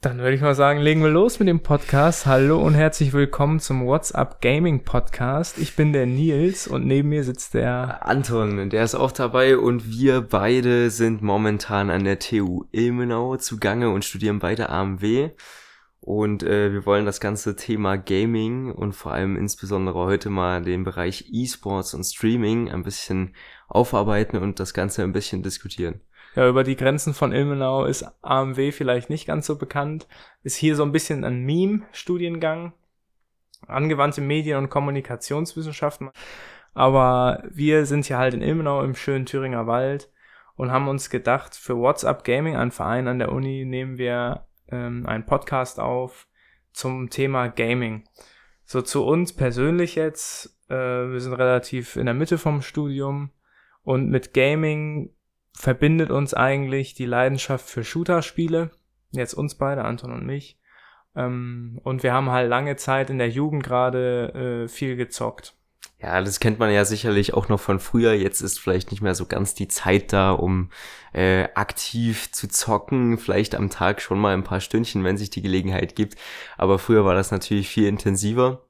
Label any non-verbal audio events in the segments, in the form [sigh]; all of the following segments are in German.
Dann würde ich mal sagen, legen wir los mit dem Podcast. Hallo und herzlich willkommen zum WhatsApp Gaming Podcast. Ich bin der Nils und neben mir sitzt der Anton, der ist auch dabei und wir beide sind momentan an der TU Ilmenau zugange und studieren beide AMW. Und äh, wir wollen das ganze Thema Gaming und vor allem insbesondere heute mal den Bereich E-Sports und Streaming ein bisschen aufarbeiten und das Ganze ein bisschen diskutieren. Ja, über die Grenzen von Ilmenau ist AMW vielleicht nicht ganz so bekannt. Ist hier so ein bisschen ein Meme-Studiengang. Angewandte Medien- und Kommunikationswissenschaften. Aber wir sind hier halt in Ilmenau im schönen Thüringer Wald und haben uns gedacht, für WhatsApp Gaming, ein Verein an der Uni, nehmen wir ähm, einen Podcast auf zum Thema Gaming. So zu uns persönlich jetzt, äh, wir sind relativ in der Mitte vom Studium und mit Gaming verbindet uns eigentlich die Leidenschaft für Shooter-Spiele. Jetzt uns beide, Anton und mich. Ähm, und wir haben halt lange Zeit in der Jugend gerade äh, viel gezockt. Ja, das kennt man ja sicherlich auch noch von früher. Jetzt ist vielleicht nicht mehr so ganz die Zeit da, um äh, aktiv zu zocken. Vielleicht am Tag schon mal ein paar Stündchen, wenn sich die Gelegenheit gibt. Aber früher war das natürlich viel intensiver.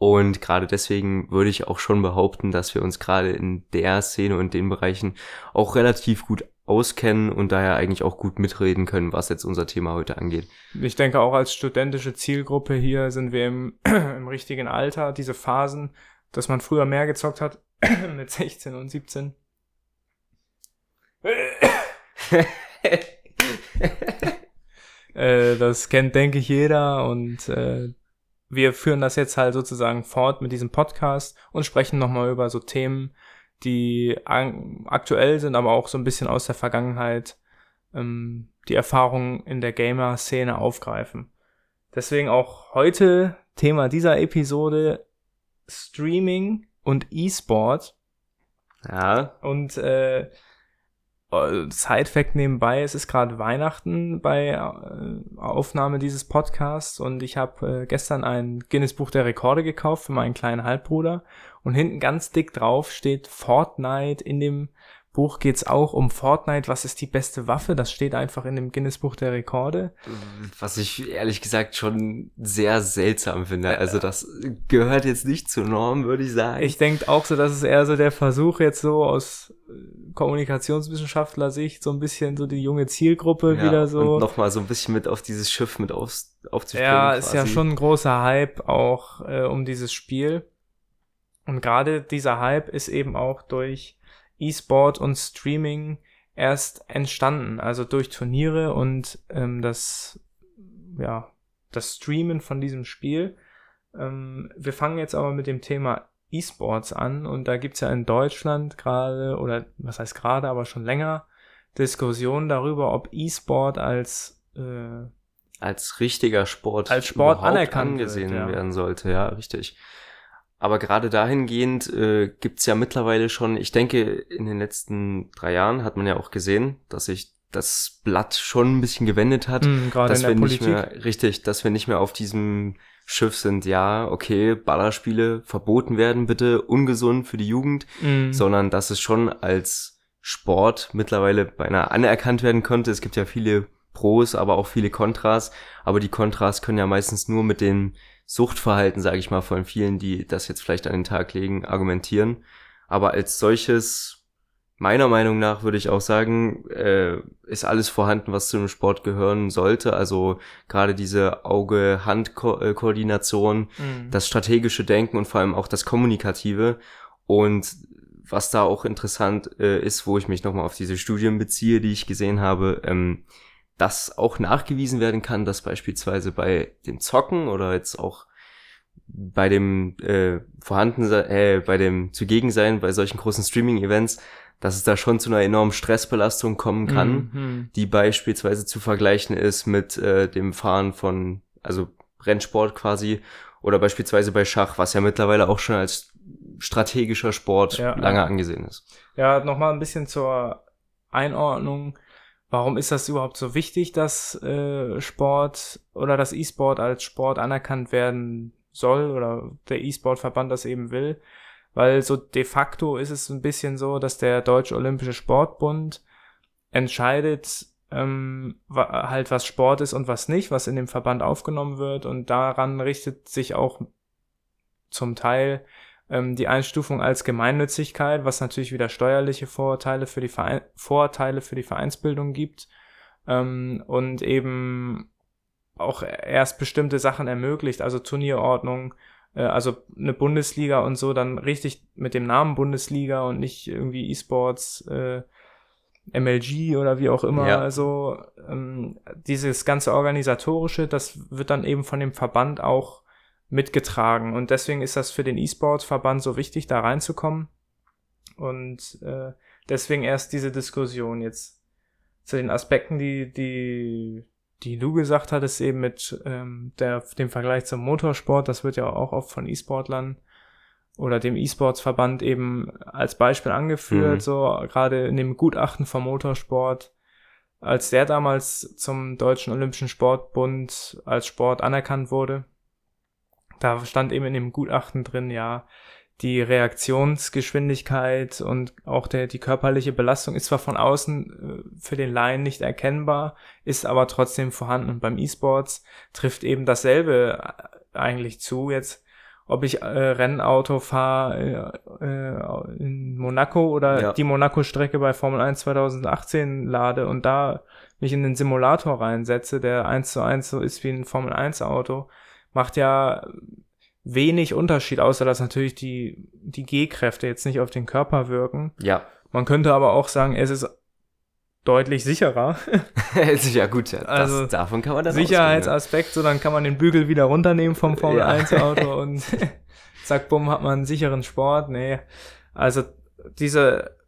Und gerade deswegen würde ich auch schon behaupten, dass wir uns gerade in der Szene und den Bereichen auch relativ gut auskennen und daher eigentlich auch gut mitreden können, was jetzt unser Thema heute angeht. Ich denke auch als studentische Zielgruppe hier sind wir im, [clears throat] im richtigen Alter. Diese Phasen, dass man früher mehr gezockt hat [clears throat] mit 16 und 17. [laughs] äh, das kennt, denke ich, jeder und äh, wir führen das jetzt halt sozusagen fort mit diesem Podcast und sprechen nochmal über so Themen, die aktuell sind, aber auch so ein bisschen aus der Vergangenheit ähm, die Erfahrungen in der Gamer-Szene aufgreifen. Deswegen auch heute Thema dieser Episode Streaming und E-Sport. Ja. Und äh, äh, Side-Fact nebenbei, es ist gerade Weihnachten bei äh, Aufnahme dieses Podcasts und ich habe äh, gestern ein Guinness Buch der Rekorde gekauft für meinen kleinen Halbbruder und hinten ganz dick drauf steht Fortnite in dem Buch geht's auch um Fortnite. Was ist die beste Waffe? Das steht einfach in dem Guinness Buch der Rekorde. Was ich ehrlich gesagt schon sehr seltsam finde. Also das gehört jetzt nicht zur Norm, würde ich sagen. Ich denke auch so, dass es eher so der Versuch jetzt so aus äh, Kommunikationswissenschaftler-Sicht so ein bisschen so die junge Zielgruppe ja, wieder so. Und nochmal so ein bisschen mit auf dieses Schiff mit auf, aufzuspringen. Ja, quasi. ist ja schon ein großer Hype auch äh, um dieses Spiel. Und gerade dieser Hype ist eben auch durch E-Sport und Streaming erst entstanden, also durch Turniere und ähm, das, ja, das Streamen von diesem Spiel. Ähm, wir fangen jetzt aber mit dem Thema E-Sports an und da gibt's ja in Deutschland gerade, oder was heißt gerade, aber schon länger, Diskussionen darüber, ob E-Sport als äh, als richtiger Sport als Sport anerkannt angesehen wird, ja. werden sollte, ja, richtig. Aber gerade dahingehend äh, gibt ja mittlerweile schon, ich denke, in den letzten drei Jahren hat man ja auch gesehen, dass sich das Blatt schon ein bisschen gewendet hat, mm, dass wir Politik. nicht mehr richtig, dass wir nicht mehr auf diesem Schiff sind, ja, okay, Ballerspiele verboten werden, bitte, ungesund für die Jugend, mm. sondern dass es schon als Sport mittlerweile beinahe anerkannt werden konnte. Es gibt ja viele Pros, aber auch viele Kontras, aber die Kontras können ja meistens nur mit den Suchtverhalten, sage ich mal, von vielen, die das jetzt vielleicht an den Tag legen, argumentieren. Aber als solches, meiner Meinung nach, würde ich auch sagen, äh, ist alles vorhanden, was zu einem Sport gehören sollte. Also gerade diese Auge-Hand-Koordination, mhm. das strategische Denken und vor allem auch das Kommunikative. Und was da auch interessant äh, ist, wo ich mich nochmal auf diese Studien beziehe, die ich gesehen habe, ähm, dass auch nachgewiesen werden kann, dass beispielsweise bei dem Zocken oder jetzt auch bei dem äh, vorhanden äh, bei dem Zugegensein bei solchen großen Streaming-Events, dass es da schon zu einer enormen Stressbelastung kommen kann, Mhm. die beispielsweise zu vergleichen ist mit äh, dem Fahren von also Rennsport quasi oder beispielsweise bei Schach, was ja mittlerweile auch schon als strategischer Sport Ja, lange angesehen ist. Ja, nochmal ein bisschen zur Einordnung. Warum ist das überhaupt so wichtig, dass äh, Sport oder das E-Sport als Sport anerkannt werden soll oder der E-Sport-Verband das eben will? Weil so de facto ist es ein bisschen so, dass der Deutsche Olympische Sportbund entscheidet, ähm, halt was Sport ist und was nicht, was in dem Verband aufgenommen wird. Und daran richtet sich auch zum Teil ähm, die Einstufung als Gemeinnützigkeit, was natürlich wieder steuerliche Vorteile für die Verein Vorteile für die Vereinsbildung gibt ähm, und eben auch erst bestimmte Sachen ermöglicht, also Turnierordnung, äh, also eine Bundesliga und so, dann richtig mit dem Namen Bundesliga und nicht irgendwie E-Sports, äh, MLG oder wie auch immer. Ja. Also ähm, dieses ganze organisatorische, das wird dann eben von dem Verband auch mitgetragen. Und deswegen ist das für den E-Sports-Verband so wichtig, da reinzukommen. Und äh, deswegen erst diese Diskussion jetzt zu den Aspekten, die die die du gesagt hattest, eben mit ähm, der, dem Vergleich zum Motorsport, das wird ja auch oft von E-Sportlern oder dem E-Sports-Verband eben als Beispiel angeführt, mhm. so gerade in dem Gutachten vom Motorsport, als der damals zum Deutschen Olympischen Sportbund als Sport anerkannt wurde, da stand eben in dem Gutachten drin, ja, die Reaktionsgeschwindigkeit und auch der, die körperliche Belastung ist zwar von außen äh, für den Laien nicht erkennbar, ist aber trotzdem vorhanden. Und beim E-Sports trifft eben dasselbe äh, eigentlich zu. Jetzt, ob ich äh, Rennauto fahre äh, äh, in Monaco oder ja. die Monaco-Strecke bei Formel 1 2018 lade und da mich in den Simulator reinsetze, der eins zu eins so ist wie ein Formel 1 Auto, macht ja wenig Unterschied, außer dass natürlich die, die G-Kräfte jetzt nicht auf den Körper wirken. Ja. Man könnte aber auch sagen, es ist deutlich sicherer. [laughs] ja gut, ja, das, also davon kann man das Sicherheitsaspekt, so dann kann man den Bügel wieder runternehmen vom Formel 1 Auto [laughs] und [laughs] zack, bumm, hat man einen sicheren Sport. Nee, also diese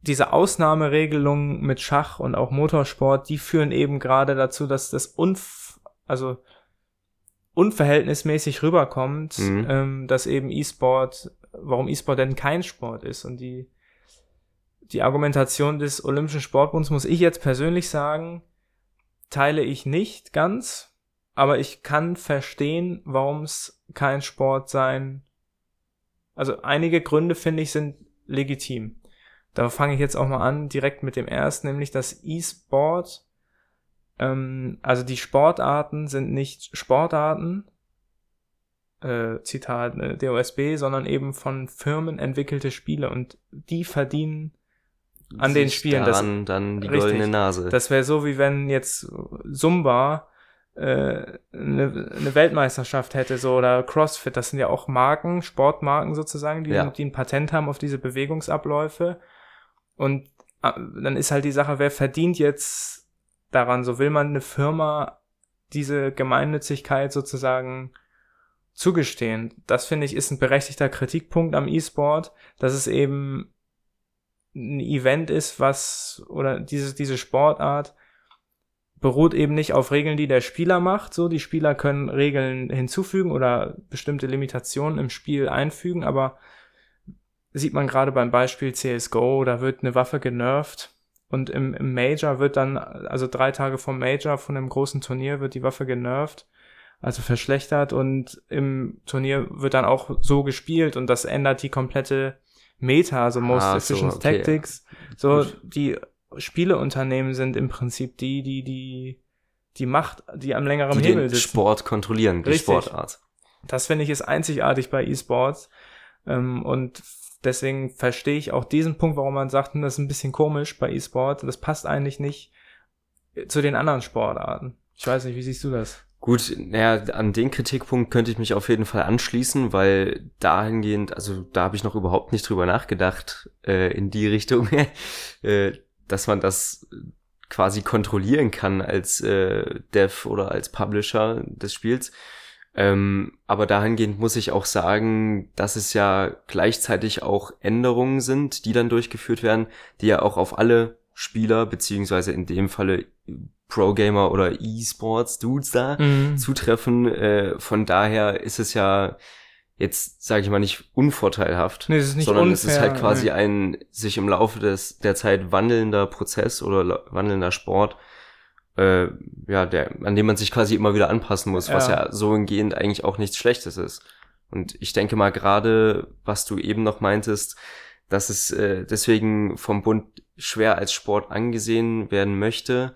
diese Ausnahmeregelungen mit Schach und auch Motorsport, die führen eben gerade dazu, dass das unf also unverhältnismäßig rüberkommt, mhm. ähm, dass eben E-Sport, warum E-Sport denn kein Sport ist. Und die, die Argumentation des Olympischen Sportbunds, muss ich jetzt persönlich sagen, teile ich nicht ganz, aber ich kann verstehen, warum es kein Sport sein. Also einige Gründe, finde ich, sind legitim. Da fange ich jetzt auch mal an, direkt mit dem ersten, nämlich dass E-Sport ähm, also die Sportarten sind nicht Sportarten, äh, Zitat äh, DOSB, sondern eben von Firmen entwickelte Spiele und die verdienen an den Spielen das, dann die richtig, goldene Nase. Das wäre so wie wenn jetzt Zumba äh, eine, eine Weltmeisterschaft hätte so oder CrossFit, das sind ja auch Marken, Sportmarken sozusagen, die, ja. die ein Patent haben auf diese Bewegungsabläufe und äh, dann ist halt die Sache, wer verdient jetzt daran. So will man eine Firma diese Gemeinnützigkeit sozusagen zugestehen. Das finde ich ist ein berechtigter Kritikpunkt am E-Sport, dass es eben ein Event ist, was oder diese diese Sportart beruht eben nicht auf Regeln, die der Spieler macht. So, die Spieler können Regeln hinzufügen oder bestimmte Limitationen im Spiel einfügen, aber sieht man gerade beim Beispiel CSGO, da wird eine Waffe genervt und im, im Major wird dann, also drei Tage vom Major von einem großen Turnier wird die Waffe genervt, also verschlechtert und im Turnier wird dann auch so gespielt und das ändert die komplette Meta, also Most ah, Efficient so, okay. Tactics. So, Gut. die Spieleunternehmen sind im Prinzip die, die, die, die Macht, die am längeren die Hebel sitzen. Sport kontrollieren, die Richtig. Sportart. Das finde ich ist einzigartig bei E-Sports. Ähm, und Deswegen verstehe ich auch diesen Punkt, warum man sagt, hm, das ist ein bisschen komisch bei E-Sport. Das passt eigentlich nicht zu den anderen Sportarten. Ich weiß nicht, wie siehst du das? Gut, naja, an den Kritikpunkt könnte ich mich auf jeden Fall anschließen, weil dahingehend, also da habe ich noch überhaupt nicht drüber nachgedacht, äh, in die [laughs] Richtung, äh, dass man das quasi kontrollieren kann als äh, Dev oder als Publisher des Spiels. Ähm, aber dahingehend muss ich auch sagen, dass es ja gleichzeitig auch Änderungen sind, die dann durchgeführt werden, die ja auch auf alle Spieler, beziehungsweise in dem Falle Pro-Gamer oder E-Sports-Dudes da mhm. zutreffen. Äh, von daher ist es ja jetzt, sage ich mal, nicht unvorteilhaft, nee, es ist nicht sondern unfair, es ist halt quasi nee. ein sich im Laufe des, der Zeit wandelnder Prozess oder wandelnder Sport, äh, ja, der, an dem man sich quasi immer wieder anpassen muss, ja. was ja so hingehend eigentlich auch nichts Schlechtes ist. Und ich denke mal gerade, was du eben noch meintest, dass es äh, deswegen vom Bund schwer als Sport angesehen werden möchte.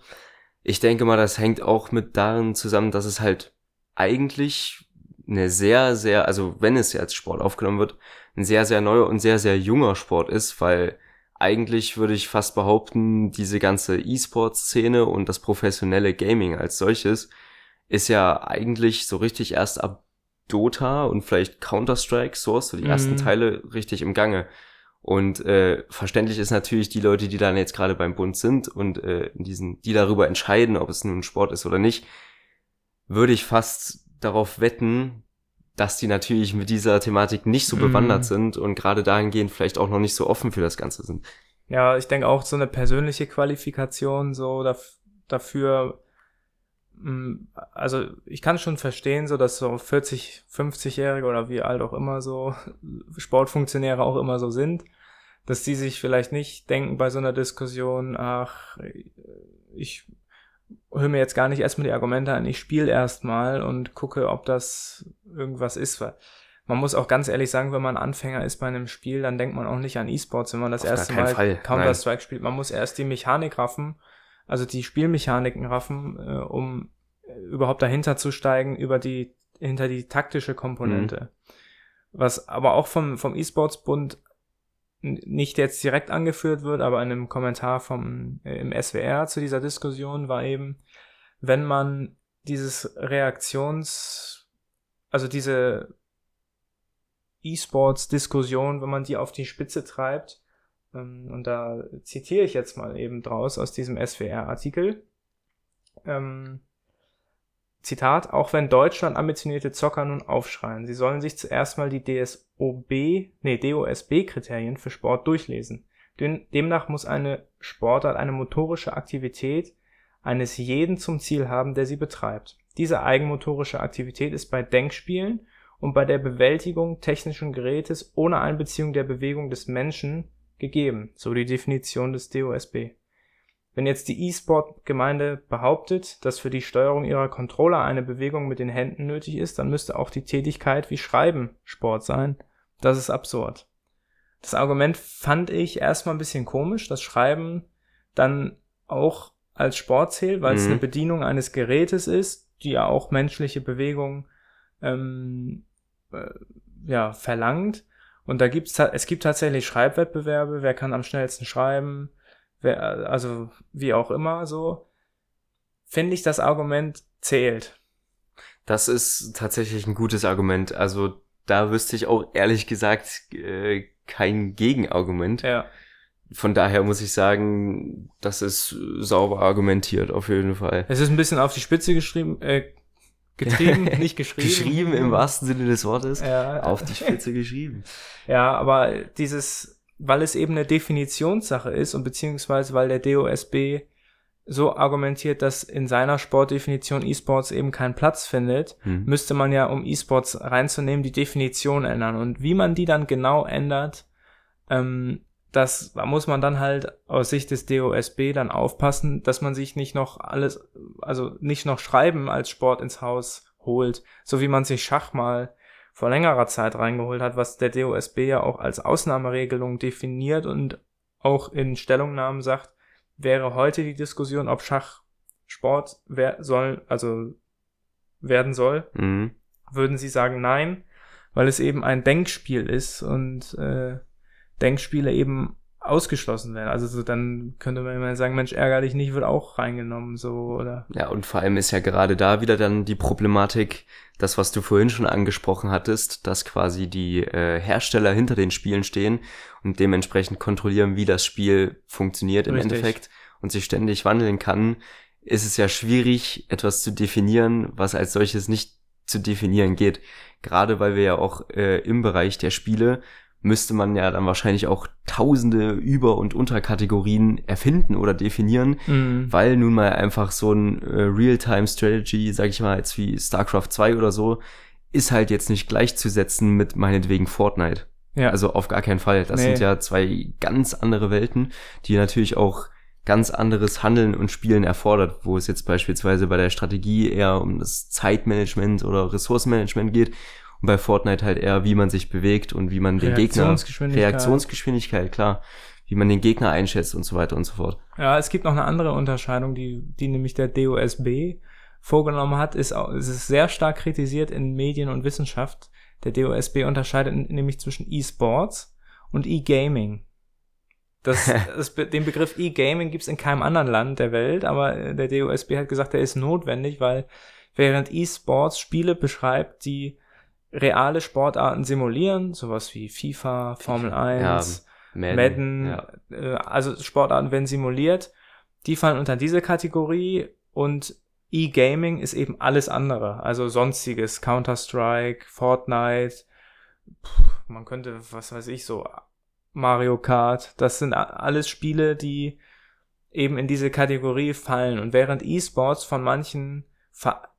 Ich denke mal, das hängt auch mit darin zusammen, dass es halt eigentlich eine sehr, sehr, also wenn es ja als Sport aufgenommen wird, ein sehr, sehr neuer und sehr, sehr junger Sport ist, weil eigentlich würde ich fast behaupten, diese ganze E-Sport-Szene und das professionelle Gaming als solches ist ja eigentlich so richtig erst ab Dota und vielleicht Counter-Strike, Source, so die mhm. ersten Teile richtig im Gange. Und äh, verständlich ist natürlich die Leute, die dann jetzt gerade beim Bund sind und äh, in diesen, die darüber entscheiden, ob es nun Sport ist oder nicht, würde ich fast darauf wetten, dass die natürlich mit dieser Thematik nicht so bewandert mm. sind und gerade dahingehend vielleicht auch noch nicht so offen für das Ganze sind. Ja, ich denke auch so eine persönliche Qualifikation so daf dafür, mm, also ich kann schon verstehen, so dass so 40, 50-Jährige oder wie alt auch immer so [laughs] Sportfunktionäre auch immer so sind, dass die sich vielleicht nicht denken bei so einer Diskussion, ach, ich höre mir jetzt gar nicht erstmal die Argumente an, ich spiele erstmal und gucke, ob das irgendwas ist. Weil man muss auch ganz ehrlich sagen, wenn man Anfänger ist bei einem Spiel, dann denkt man auch nicht an E-Sports, wenn man das Auf erste Mal Counter-Strike spielt. Man muss erst die Mechanik raffen, also die Spielmechaniken raffen, äh, um überhaupt dahinter zu steigen, über die, hinter die taktische Komponente. Mhm. Was aber auch vom, vom E-Sports-Bund nicht jetzt direkt angeführt wird, aber in einem Kommentar vom, äh, im SWR zu dieser Diskussion war eben, wenn man dieses Reaktions, also diese E-Sports-Diskussion, wenn man die auf die Spitze treibt, ähm, und da zitiere ich jetzt mal eben draus aus diesem SWR-Artikel, ähm, Zitat, auch wenn Deutschland ambitionierte Zocker nun aufschreien, sie sollen sich zuerst mal die DSOB, nee, DOSB-Kriterien für Sport durchlesen. Demnach muss eine Sportart eine motorische Aktivität eines jeden zum Ziel haben, der sie betreibt. Diese eigenmotorische Aktivität ist bei Denkspielen und bei der Bewältigung technischen Gerätes ohne Einbeziehung der Bewegung des Menschen gegeben, so die Definition des DOSB. Wenn jetzt die E-Sport-Gemeinde behauptet, dass für die Steuerung ihrer Controller eine Bewegung mit den Händen nötig ist, dann müsste auch die Tätigkeit wie Schreiben Sport sein. Das ist absurd. Das Argument fand ich erstmal ein bisschen komisch, dass Schreiben dann auch als Sport zählt, weil mhm. es eine Bedienung eines Gerätes ist, die ja auch menschliche Bewegungen ähm, äh, ja, verlangt. Und da gibt's es gibt tatsächlich Schreibwettbewerbe, wer kann am schnellsten schreiben, wer, also wie auch immer so, finde ich, das Argument zählt. Das ist tatsächlich ein gutes Argument. Also da wüsste ich auch ehrlich gesagt äh, kein Gegenargument. Ja. Von daher muss ich sagen, das ist sauber argumentiert, auf jeden Fall. Es ist ein bisschen auf die Spitze geschrieben, äh, getrieben, [laughs] nicht geschrieben. geschrieben im wahrsten Sinne des Wortes. Ja. Auf die Spitze geschrieben. [laughs] Ja, aber dieses, weil es eben eine Definitionssache ist und beziehungsweise weil der DOSB so argumentiert, dass in seiner Sportdefinition E-Sports eben keinen Platz findet, hm. müsste man ja, um E-Sports reinzunehmen, die Definition ändern. Und wie man die dann genau ändert, ähm, das da muss man dann halt aus Sicht des DOSB dann aufpassen, dass man sich nicht noch alles, also nicht noch Schreiben als Sport ins Haus holt, so wie man sich Schach mal vor längerer Zeit reingeholt hat, was der DOSB ja auch als Ausnahmeregelung definiert und auch in Stellungnahmen sagt, wäre heute die Diskussion, ob Schach Sport wer soll, also werden soll, mhm. würden sie sagen nein, weil es eben ein Denkspiel ist und äh, Denkspiele eben ausgeschlossen werden. Also so, dann könnte man immer sagen, Mensch, ärgerlich nicht, wird auch reingenommen, so, oder? Ja, und vor allem ist ja gerade da wieder dann die Problematik, das, was du vorhin schon angesprochen hattest, dass quasi die äh, Hersteller hinter den Spielen stehen und dementsprechend kontrollieren, wie das Spiel funktioniert Richtig. im Endeffekt und sich ständig wandeln kann, ist es ja schwierig, etwas zu definieren, was als solches nicht zu definieren geht. Gerade weil wir ja auch äh, im Bereich der Spiele müsste man ja dann wahrscheinlich auch tausende Über- und Unterkategorien erfinden oder definieren, mhm. weil nun mal einfach so ein äh, Real-Time-Strategy, sag ich mal, jetzt wie StarCraft 2 oder so, ist halt jetzt nicht gleichzusetzen mit meinetwegen Fortnite. Ja. Also auf gar keinen Fall. Das nee. sind ja zwei ganz andere Welten, die natürlich auch ganz anderes Handeln und Spielen erfordert, wo es jetzt beispielsweise bei der Strategie eher um das Zeitmanagement oder Ressourcenmanagement geht bei Fortnite halt eher, wie man sich bewegt und wie man den Gegner. Reaktionsgeschwindigkeit, Reaktionsgeschwindigkeit, klar. wie man den Gegner einschätzt und so weiter und so fort. Ja, es gibt noch eine andere Unterscheidung, die, die nämlich der DOSB vorgenommen hat, ist, es ist sehr stark kritisiert in Medien und Wissenschaft. Der DOSB unterscheidet nämlich zwischen E-Sports und E-Gaming. Das, [laughs] das, den Begriff E-Gaming gibt's in keinem anderen Land der Welt, aber der DOSB hat gesagt, der ist notwendig, weil während E-Sports Spiele beschreibt, die reale Sportarten simulieren, sowas wie FIFA, Formel 1, ja, Madden, Madden ja. Äh, also Sportarten werden simuliert, die fallen unter diese Kategorie und E-Gaming ist eben alles andere, also sonstiges, Counter-Strike, Fortnite, man könnte, was weiß ich, so Mario Kart. Das sind alles Spiele, die eben in diese Kategorie fallen. Und während E-Sports von manchen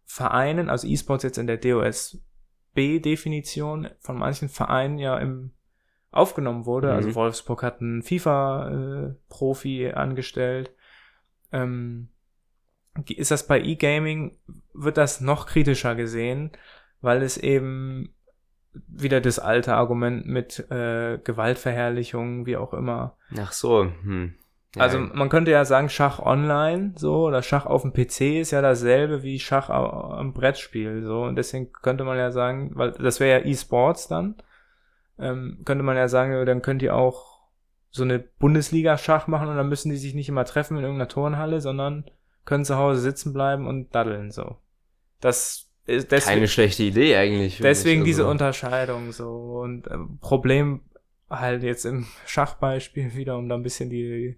Vereinen, also E-Sports jetzt in der DOSB-Definition, von manchen Vereinen ja im aufgenommen wurde. Also mhm. Also Wolfsburg hat einen FIFA-Profi äh, angestellt. Ähm, ist das bei E-Gaming, wird das noch kritischer gesehen, weil es eben wieder das alte Argument mit äh, Gewaltverherrlichung, wie auch immer. Ach so. Hm. Also man könnte ja sagen, Schach online, so, oder Schach auf dem PC ist ja dasselbe wie Schach am Brettspiel, so. Und deswegen könnte man ja sagen, weil das wäre ja E-Sports dann, ähm, könnte man ja sagen, dann könnt ihr auch so eine Bundesliga-Schach machen und dann müssen die sich nicht immer treffen in irgendeiner Turnhalle, sondern können zu Hause sitzen bleiben und daddeln, so. Das Deswegen, Keine schlechte Idee eigentlich. Deswegen diese also. Unterscheidung so. Und äh, Problem halt jetzt im Schachbeispiel wieder, um da ein bisschen die,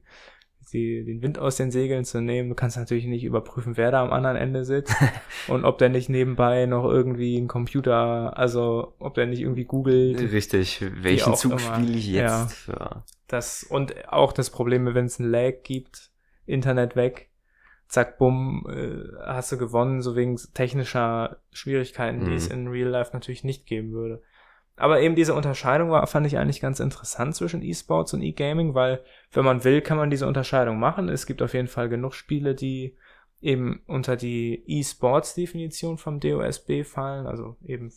die, den Wind aus den Segeln zu nehmen. Du kannst natürlich nicht überprüfen, wer da am anderen Ende sitzt [laughs] und ob der nicht nebenbei noch irgendwie ein Computer, also ob der nicht irgendwie googelt. Richtig, welchen Zug spiele ich jetzt? Ja. ja. Das, und auch das Problem, wenn es ein Lag gibt, Internet weg, zack, bumm, äh, hast du gewonnen, so wegen technischer Schwierigkeiten, die mhm. es in Real Life natürlich nicht geben würde. Aber eben diese Unterscheidung war, fand ich eigentlich ganz interessant zwischen E-Sports und E-Gaming, weil wenn man will, kann man diese Unterscheidung machen. Es gibt auf jeden Fall genug Spiele, die eben unter die E-Sports-Definition vom DOSB fallen, also eben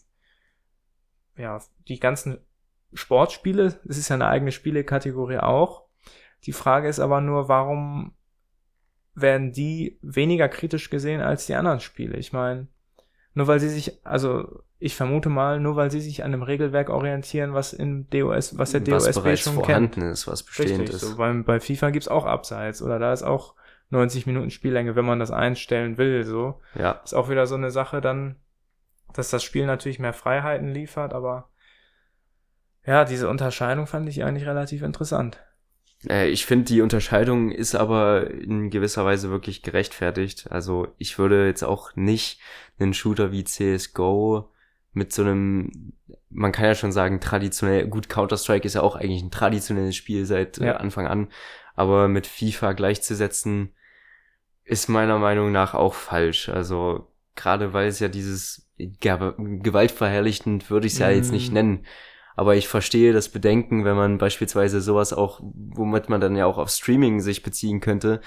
ja, die ganzen Sportspiele, es ist ja eine eigene Spielekategorie auch. Die Frage ist aber nur, warum werden die weniger kritisch gesehen als die anderen Spiele. Ich meine, nur weil sie sich, also ich vermute mal, nur weil sie sich an einem Regelwerk orientieren, was in DOS, was der was DOSB schon vorhanden kennt. ist, was bestehend Richtig, ist. So, beim, bei FIFA gibt's auch Abseits oder da ist auch 90 Minuten Spiellänge, wenn man das einstellen will, so. Ja. Ist auch wieder so eine Sache dann, dass das Spiel natürlich mehr Freiheiten liefert, aber ja, diese Unterscheidung fand ich eigentlich relativ interessant. Äh, ich finde, die Unterscheidung ist aber in gewisser Weise wirklich gerechtfertigt. Also ich würde jetzt auch nicht einen Shooter wie CSGO mit so einem, man kann ja schon sagen, traditionell, gut, Counter-Strike ist ja auch eigentlich ein traditionelles Spiel seit äh, ja. Anfang an, aber mit FIFA gleichzusetzen, ist meiner Meinung nach auch falsch. Also gerade weil es ja dieses gewaltverherrlichend würde ich es ja mm. jetzt nicht mm. nennen. Aber ich verstehe das Bedenken, wenn man beispielsweise sowas auch, womit man dann ja auch auf Streaming sich beziehen könnte,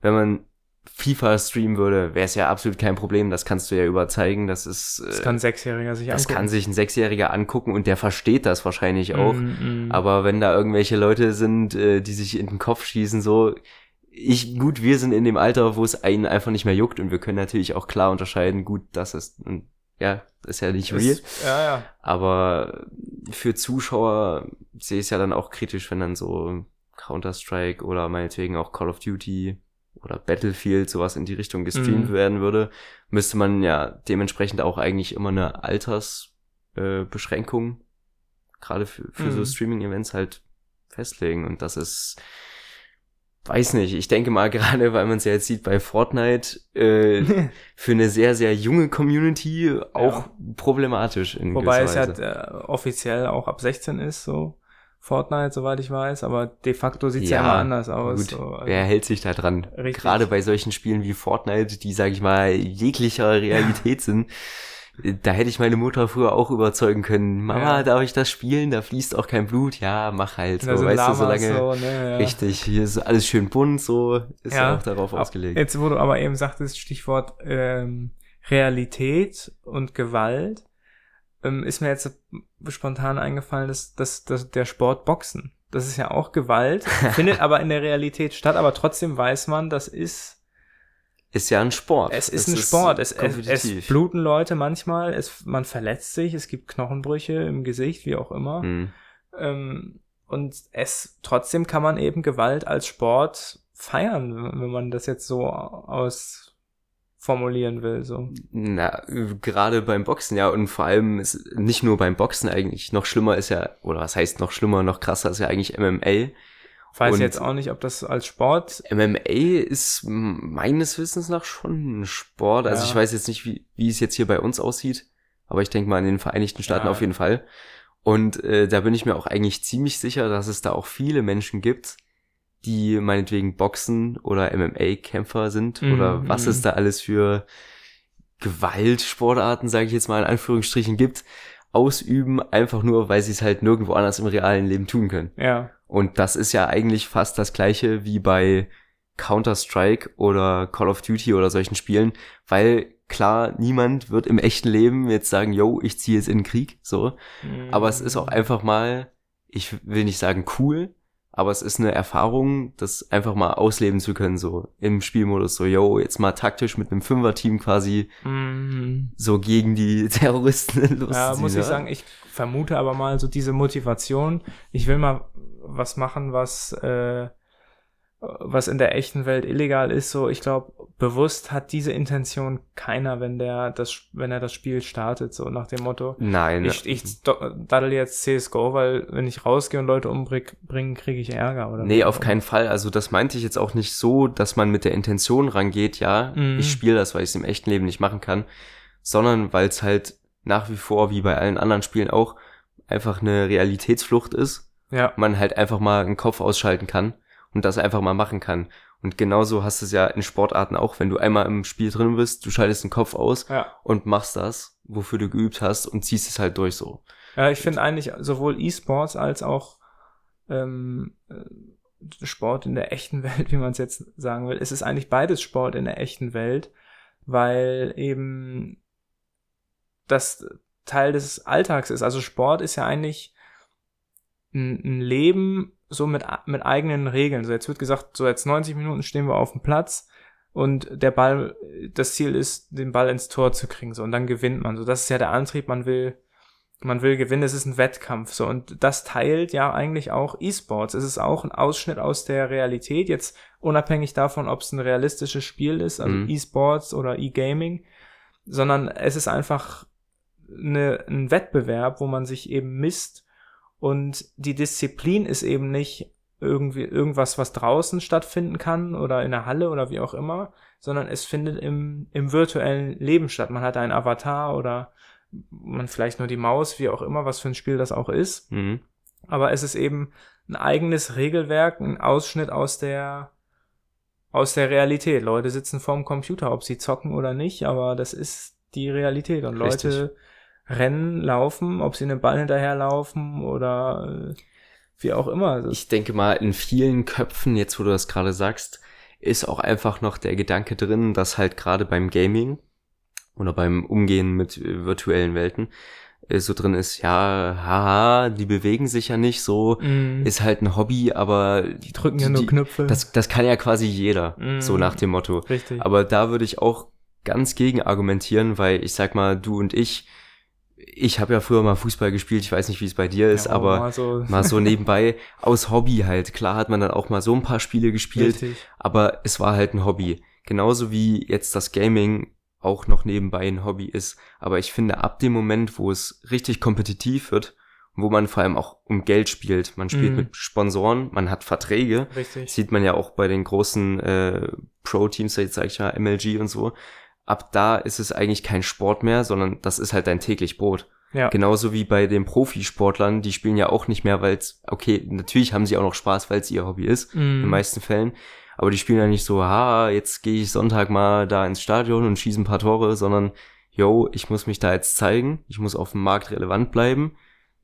wenn man FIFA streamen würde, wäre es ja absolut kein Problem. Das kannst du ja überzeigen. Das ist. Das kann ein Sechsjähriger sich das angucken. Das kann sich ein Sechsjähriger angucken und der versteht das wahrscheinlich auch. Mm, mm. Aber wenn da irgendwelche Leute sind, äh, die sich in den Kopf schießen, so, ich, gut, wir sind in dem Alter, wo es einen einfach nicht mehr juckt und wir können natürlich auch klar unterscheiden, gut, das ist ja, ist ja nicht real. Ist, ja, ja. Aber für Zuschauer sehe ich es ja dann auch kritisch, wenn dann so Counter-Strike oder meinetwegen auch Call of Duty oder Battlefield sowas in die Richtung gestreamt mhm. werden würde, müsste man ja dementsprechend auch eigentlich immer eine Altersbeschränkung äh, gerade für, für mhm. so Streaming-Events halt festlegen. Und das ist weiß nicht, ich denke mal [laughs] gerade, weil man es ja jetzt sieht bei Fortnite, äh, [laughs] für eine sehr, sehr junge Community auch ja. problematisch. In Wobei es ja äh, offiziell auch ab 16 ist, so Fortnite, soweit ich weiß, aber de facto sieht's ja, ja immer anders aus. Gut. So. Also, Wer hält sich da dran? Richtig. Gerade bei solchen Spielen wie Fortnite, die, sag ich mal, jeglicher Realität sind da hätte ich meine Mutter früher auch überzeugen können. Mama, ja. darf ich das spielen? Da fließt auch kein Blut. Ja, mach halt. So, weißt Lamas du, solange. So, ne, ja. Richtig, hier ist alles schön bunt, so ist ja, auch darauf ausgelegt. Jetzt, wo du aber eben sagtest, Stichwort ähm, Realität und Gewalt, ähm, ist mir jetzt spontan eingefallen, dass, dass, dass der Sport Boxen Das ist ja auch Gewalt, [laughs] findet aber in der Realität statt, aber trotzdem weiß man, das ist ist ja ein Sport. Es ist ein Sport. Es, es, es, bluten Leute manchmal, es, man verletzt sich, es gibt Knochenbrüche im Gesicht, wie auch immer. Hm. Ähm, und es trotzdem kann man eben Gewalt als Sport feiern, wenn man das jetzt so ausformulieren will. So. Na, gerade beim Boxen, ja, und vor allem ist nicht nur beim Boxen eigentlich, noch schlimmer ist ja, oder was heißt noch schlimmer, noch krasser ist ja eigentlich MMA Weiß und jetzt auch nicht, ob das als Sport. MMA ist meines Wissens nach schon ein Sport. Also ja. ich weiß jetzt nicht, wie, wie es jetzt hier bei uns aussieht, aber ich denke mal in den Vereinigten Staaten ja. auf jeden Fall. Und äh, da bin ich mir auch eigentlich ziemlich sicher, dass es da auch viele Menschen gibt, die meinetwegen Boxen oder MMA-Kämpfer sind mhm. oder was es da alles für Gewaltsportarten, sage ich jetzt mal in Anführungsstrichen, gibt, ausüben, einfach nur, weil sie es halt nirgendwo anders im realen Leben tun können. Ja. Und das ist ja eigentlich fast das gleiche wie bei Counter-Strike oder Call of Duty oder solchen Spielen, weil klar, niemand wird im echten Leben jetzt sagen, yo, ich ziehe jetzt in den Krieg, so. Mhm. Aber es ist auch einfach mal, ich will nicht sagen cool, aber es ist eine Erfahrung, das einfach mal ausleben zu können, so im Spielmodus, so, yo, jetzt mal taktisch mit einem Fünfer-Team quasi mhm. so gegen die [laughs] Terroristen losziehen. Ja, muss ich sagen, ich vermute aber mal so diese Motivation, ich will mal was machen, was, äh, was in der echten Welt illegal ist. So, ich glaube, bewusst hat diese Intention keiner, wenn der das, wenn er das Spiel startet, so nach dem Motto. Nein. Ich, ich daddel jetzt CSGO, weil wenn ich rausgehe und Leute umbringe, kriege ich Ärger, oder? Nee, auf keinen Fall. Also das meinte ich jetzt auch nicht so, dass man mit der Intention rangeht, ja, mhm. ich spiele das, weil ich es im echten Leben nicht machen kann, sondern weil es halt nach wie vor, wie bei allen anderen Spielen auch, einfach eine Realitätsflucht ist ja. man halt einfach mal einen Kopf ausschalten kann und das einfach mal machen kann. Und genauso hast du es ja in Sportarten auch, wenn du einmal im Spiel drin bist, du schaltest den Kopf aus ja. und machst das, wofür du geübt hast und ziehst es halt durch so. Ja, ich finde eigentlich sowohl E-Sports als auch ähm, äh, Sport in der echten Welt, [laughs] wie man es jetzt sagen will, es ist eigentlich beides Sport in der echten Welt, weil eben das Teil des Alltags ist. Also Sport ist ja eigentlich ein, ein Leben so mit, mit eigenen Regeln. So jetzt wird gesagt, so jetzt 90 Minuten stehen wir auf dem Platz und der Ball, das Ziel ist, den Ball ins Tor zu kriegen, so und dann gewinnt man. So, das ist ja der Antrieb, man will, man will gewinnen, es ist ein Wettkampf, so und das teilt ja eigentlich auch E-Sports. Es ist auch ein Ausschnitt aus der Realität, jetzt unabhängig davon, ob es ein realistisches Spiel ist, also mhm. E-Sports oder E-Gaming, sondern es ist einfach eine, ein Wettbewerb, wo man sich eben misst und die Disziplin ist eben nicht irgendwie irgendwas, was draußen stattfinden kann oder in der Halle oder wie auch immer, sondern es findet im, im virtuellen Leben statt. Man hat einen Avatar oder man vielleicht nur die Maus, wie auch immer, was für ein Spiel das auch ist. Mhm. Aber es ist eben ein eigenes Regelwerk, ein Ausschnitt aus der aus der Realität. Leute sitzen vorm Computer, ob sie zocken oder nicht, aber das ist die Realität und Richtig. Leute Rennen laufen, ob sie einen Ball hinterherlaufen oder äh, wie auch immer. Ich denke mal, in vielen Köpfen, jetzt wo du das gerade sagst, ist auch einfach noch der Gedanke drin, dass halt gerade beim Gaming oder beim Umgehen mit äh, virtuellen Welten äh, so drin ist, ja, haha, die bewegen sich ja nicht so, mm. ist halt ein Hobby, aber die drücken ja nur die, Knöpfe. Das, das kann ja quasi jeder, mm. so nach dem Motto. Richtig. Aber da würde ich auch ganz gegen argumentieren, weil ich sag mal, du und ich, ich habe ja früher mal Fußball gespielt, ich weiß nicht, wie es bei dir ist, ja, aber mal so. [laughs] mal so nebenbei aus Hobby halt. Klar hat man dann auch mal so ein paar Spiele gespielt, Richtig. aber es war halt ein Hobby. Genauso wie jetzt das Gaming auch noch nebenbei ein Hobby ist. Aber ich finde, ab dem Moment, wo es richtig kompetitiv wird, wo man vor allem auch um Geld spielt, man spielt mhm. mit Sponsoren, man hat Verträge, Richtig. sieht man ja auch bei den großen äh, Pro-Teams, jetzt sag ich ja MLG und so, ab da ist es eigentlich kein Sport mehr, sondern das ist halt dein täglich Brot. Ja. Genauso wie bei den Profisportlern, die spielen ja auch nicht mehr, weil es, okay, natürlich haben sie auch noch Spaß, weil es ihr Hobby ist, mm. in den meisten Fällen. Aber die spielen ja nicht so, ha, jetzt gehe ich Sonntag mal da ins Stadion und schieße ein paar Tore, sondern, yo, ich muss mich da jetzt zeigen, ich muss auf dem Markt relevant bleiben.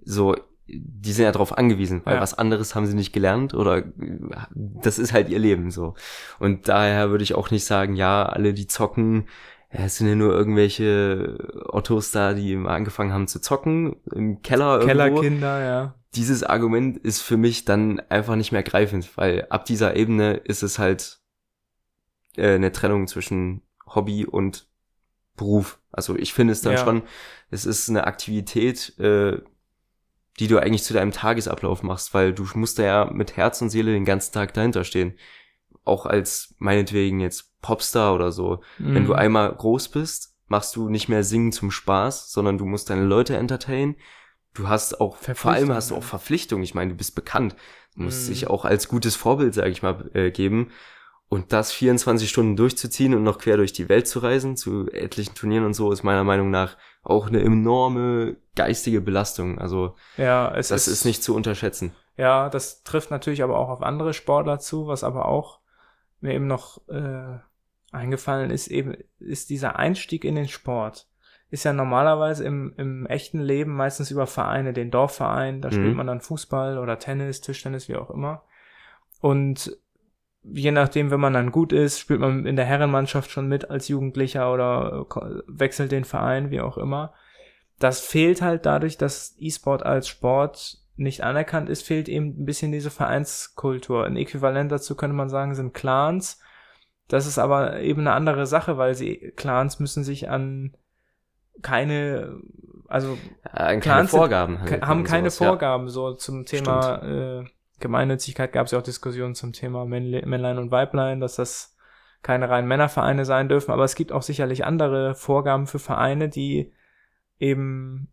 So, die sind ja darauf angewiesen, weil ja. was anderes haben sie nicht gelernt oder das ist halt ihr Leben so. Und daher würde ich auch nicht sagen, ja, alle, die zocken, ja, es sind ja nur irgendwelche Ottos da, die angefangen haben zu zocken, im Keller irgendwo. Kellerkinder, ja. dieses Argument ist für mich dann einfach nicht mehr greifend, weil ab dieser Ebene ist es halt äh, eine Trennung zwischen Hobby und Beruf. Also ich finde es dann Ja. schon, es ist eine Aktivität, äh, die du eigentlich zu deinem Tagesablauf machst, weil du musst da ja mit Herz und Seele den ganzen Tag dahinter stehen. Auch als meinetwegen jetzt Popstar oder so. Wenn Mhm. du einmal groß bist, machst du nicht mehr Singen zum Spaß, sondern du musst deine Leute entertainen. Du hast auch, vor allem hast du auch ja. Verpflichtungen. Ich meine, du bist bekannt. Du musst Mhm. dich auch als gutes Vorbild, sage ich mal, äh, geben. Und das 24 Stunden durchzuziehen und noch quer durch die Welt zu reisen, zu etlichen Turnieren und so, ist meiner Meinung nach auch eine enorme geistige Belastung. Also ja, es das ist nicht zu unterschätzen. Ja, das trifft natürlich aber auch auf andere Sportler zu, was aber auch mir eben noch äh, eingefallen ist, eben ist dieser Einstieg in den Sport. Ist ja normalerweise im, im echten Leben meistens über Vereine, den Dorfverein, da spielt Mhm. man dann Fußball oder Tennis, Tischtennis, wie auch immer. Und je nachdem, wenn man dann gut ist, spielt man in der Herrenmannschaft schon mit als Jugendlicher oder wechselt den Verein, wie auch immer. Das fehlt halt dadurch, dass E-Sport als Sport nicht anerkannt ist, fehlt eben ein bisschen diese Vereinskultur. Ein Äquivalent dazu könnte man sagen, sind Clans. Das ist aber eben eine andere Sache, weil sie Clans müssen sich an keine, also Äh, keine Clans sind- Vorgaben. ke- haben keine sowas, ja. Vorgaben. So zum Thema äh, Gemeinnützigkeit gab es ja auch Diskussionen zum Thema Männle Männlein und Weiblein, dass das keine reinen Männervereine sein dürfen. Aber es gibt auch sicherlich andere Vorgaben für Vereine, die eben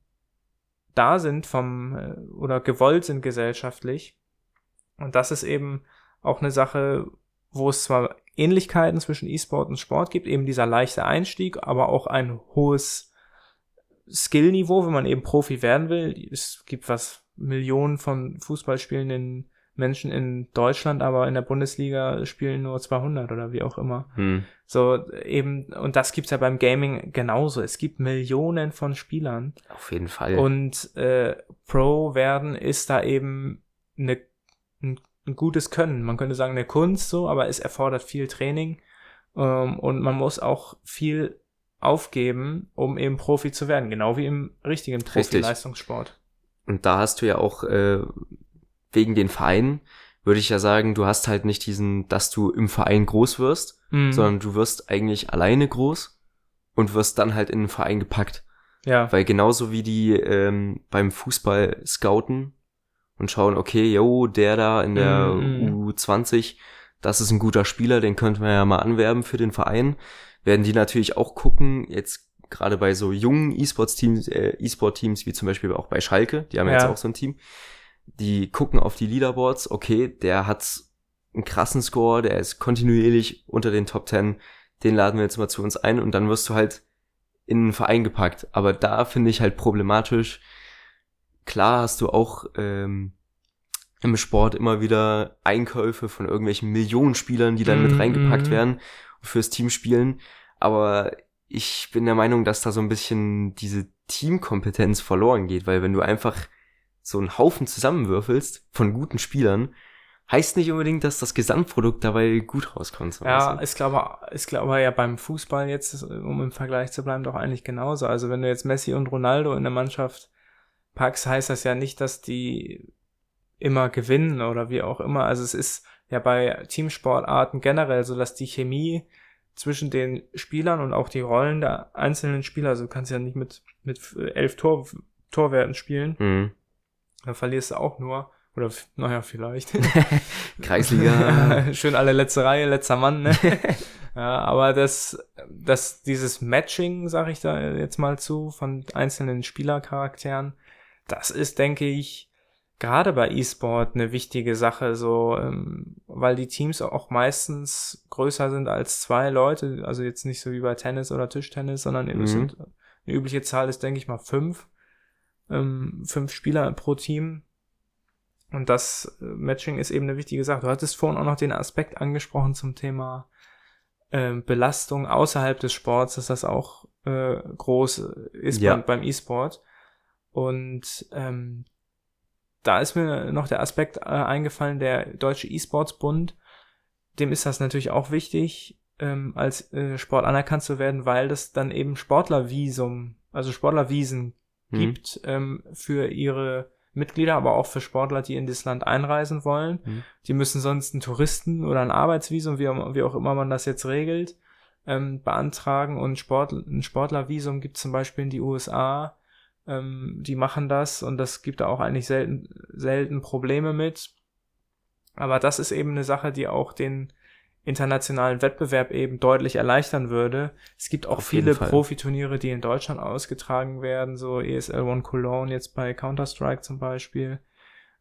da sind vom äh, oder gewollt sind gesellschaftlich. Und das ist eben auch eine Sache, wo es zwar Ähnlichkeiten zwischen E-Sport und Sport gibt, eben dieser leichte Einstieg, aber auch ein hohes Skillniveau, wenn man eben Profi werden will. Es gibt was Millionen von Fußballspielenden Menschen in Deutschland, aber in der Bundesliga spielen nur 200 oder wie auch immer. Hm. So eben, und das gibt's ja beim Gaming genauso. Es gibt Millionen von Spielern. Auf jeden Fall. Und äh, Pro werden ist da eben eine, ein, gutes Können. Man könnte sagen eine Kunst so, aber es erfordert viel Training ähm, und man muss auch viel aufgeben, um eben Profi zu werden, genau wie im richtigen Richtig. Profi-Leistungssport. Und da hast du ja auch äh, wegen den Vereinen, würde ich ja sagen, du hast halt nicht diesen, dass du im Verein groß wirst, Mhm. sondern du wirst eigentlich alleine groß und wirst dann halt in den Verein gepackt. ja, Weil genauso wie die ähm, beim Fußball scouten und schauen, okay, yo, der da in der Mhm. U20, das ist ein guter Spieler, den könnten wir ja mal anwerben für den Verein, werden die natürlich auch gucken, jetzt gerade bei so jungen E-Sports-Teams, äh, E-Sport-Teams, wie zum Beispiel auch bei Schalke, die haben Ja. jetzt auch so ein Team, die gucken auf die Leaderboards, okay, der hat einen krassen Score, der ist kontinuierlich unter den Top 10, den laden wir jetzt mal zu uns ein und dann wirst du halt in einen Verein gepackt. Aber da finde ich halt problematisch. Klar hast du auch ähm, im Sport immer wieder Einkäufe von irgendwelchen Millionenspielern, die dann Mhm, mit reingepackt mhm. werden und fürs Team spielen. Aber ich bin der Meinung, dass da so ein bisschen diese Teamkompetenz verloren geht, weil wenn du einfach so einen Haufen zusammenwürfelst von guten Spielern, heißt nicht unbedingt, dass das Gesamtprodukt dabei gut rauskommt. so Ja, ich glaube, ich glaube ja beim Fußball jetzt, um im Vergleich zu bleiben, doch eigentlich genauso. Also wenn du jetzt Messi und Ronaldo in der Mannschaft packst, heißt das ja nicht, dass die immer gewinnen oder wie auch immer. Also es ist ja bei Teamsportarten generell so, dass die Chemie zwischen den Spielern und auch die Rollen der einzelnen Spieler, also du kannst ja nicht mit, mit elf Tor, Torwerten spielen? Mhm. da verlierst du auch nur. Oder, naja, vielleicht. [laughs] Kreisliga. [laughs] Schön alle letzte Reihe, letzter Mann, ne? [laughs] ja, aber das, das, dieses Matching, sag ich da jetzt mal zu, von einzelnen Spielercharakteren, das ist, denke ich, gerade bei E-Sport eine wichtige Sache, so, ähm, weil die Teams auch meistens größer sind als zwei Leute, also jetzt nicht so wie bei Tennis oder Tischtennis, sondern Mhm. sind, eine übliche Zahl ist, denke ich mal, fünf, ähm, fünf Spieler pro Team. Und das äh, Matching ist eben eine wichtige Sache. Du hattest vorhin auch noch den Aspekt angesprochen zum Thema ähm, Belastung außerhalb des Sports, dass das auch äh, groß ist Ja. beim, beim E-Sport. Und ähm, da ist mir noch der Aspekt äh, eingefallen, der Deutsche E-Sports-Bund, dem ist das natürlich auch wichtig, ähm, als äh, Sport anerkannt zu werden, weil das dann eben Sportlervisum, also Sportlerwiesen Mhm. gibt ähm, für ihre Mitglieder, aber auch für Sportler, die in das Land einreisen wollen. Mhm. Die müssen sonst einen Touristen oder ein Arbeitsvisum, wie, wie auch immer man das jetzt regelt, ähm, beantragen. Und Sport, ein Sportlervisum gibt zum Beispiel in die USA. Ähm, die machen das und das gibt da auch eigentlich selten, selten Probleme mit. Aber das ist eben eine Sache, die auch den internationalen Wettbewerb eben deutlich erleichtern würde. Es gibt auch Auf viele Profiturniere, die in Deutschland ausgetragen werden, so ESL One Cologne jetzt bei Counter-Strike zum Beispiel.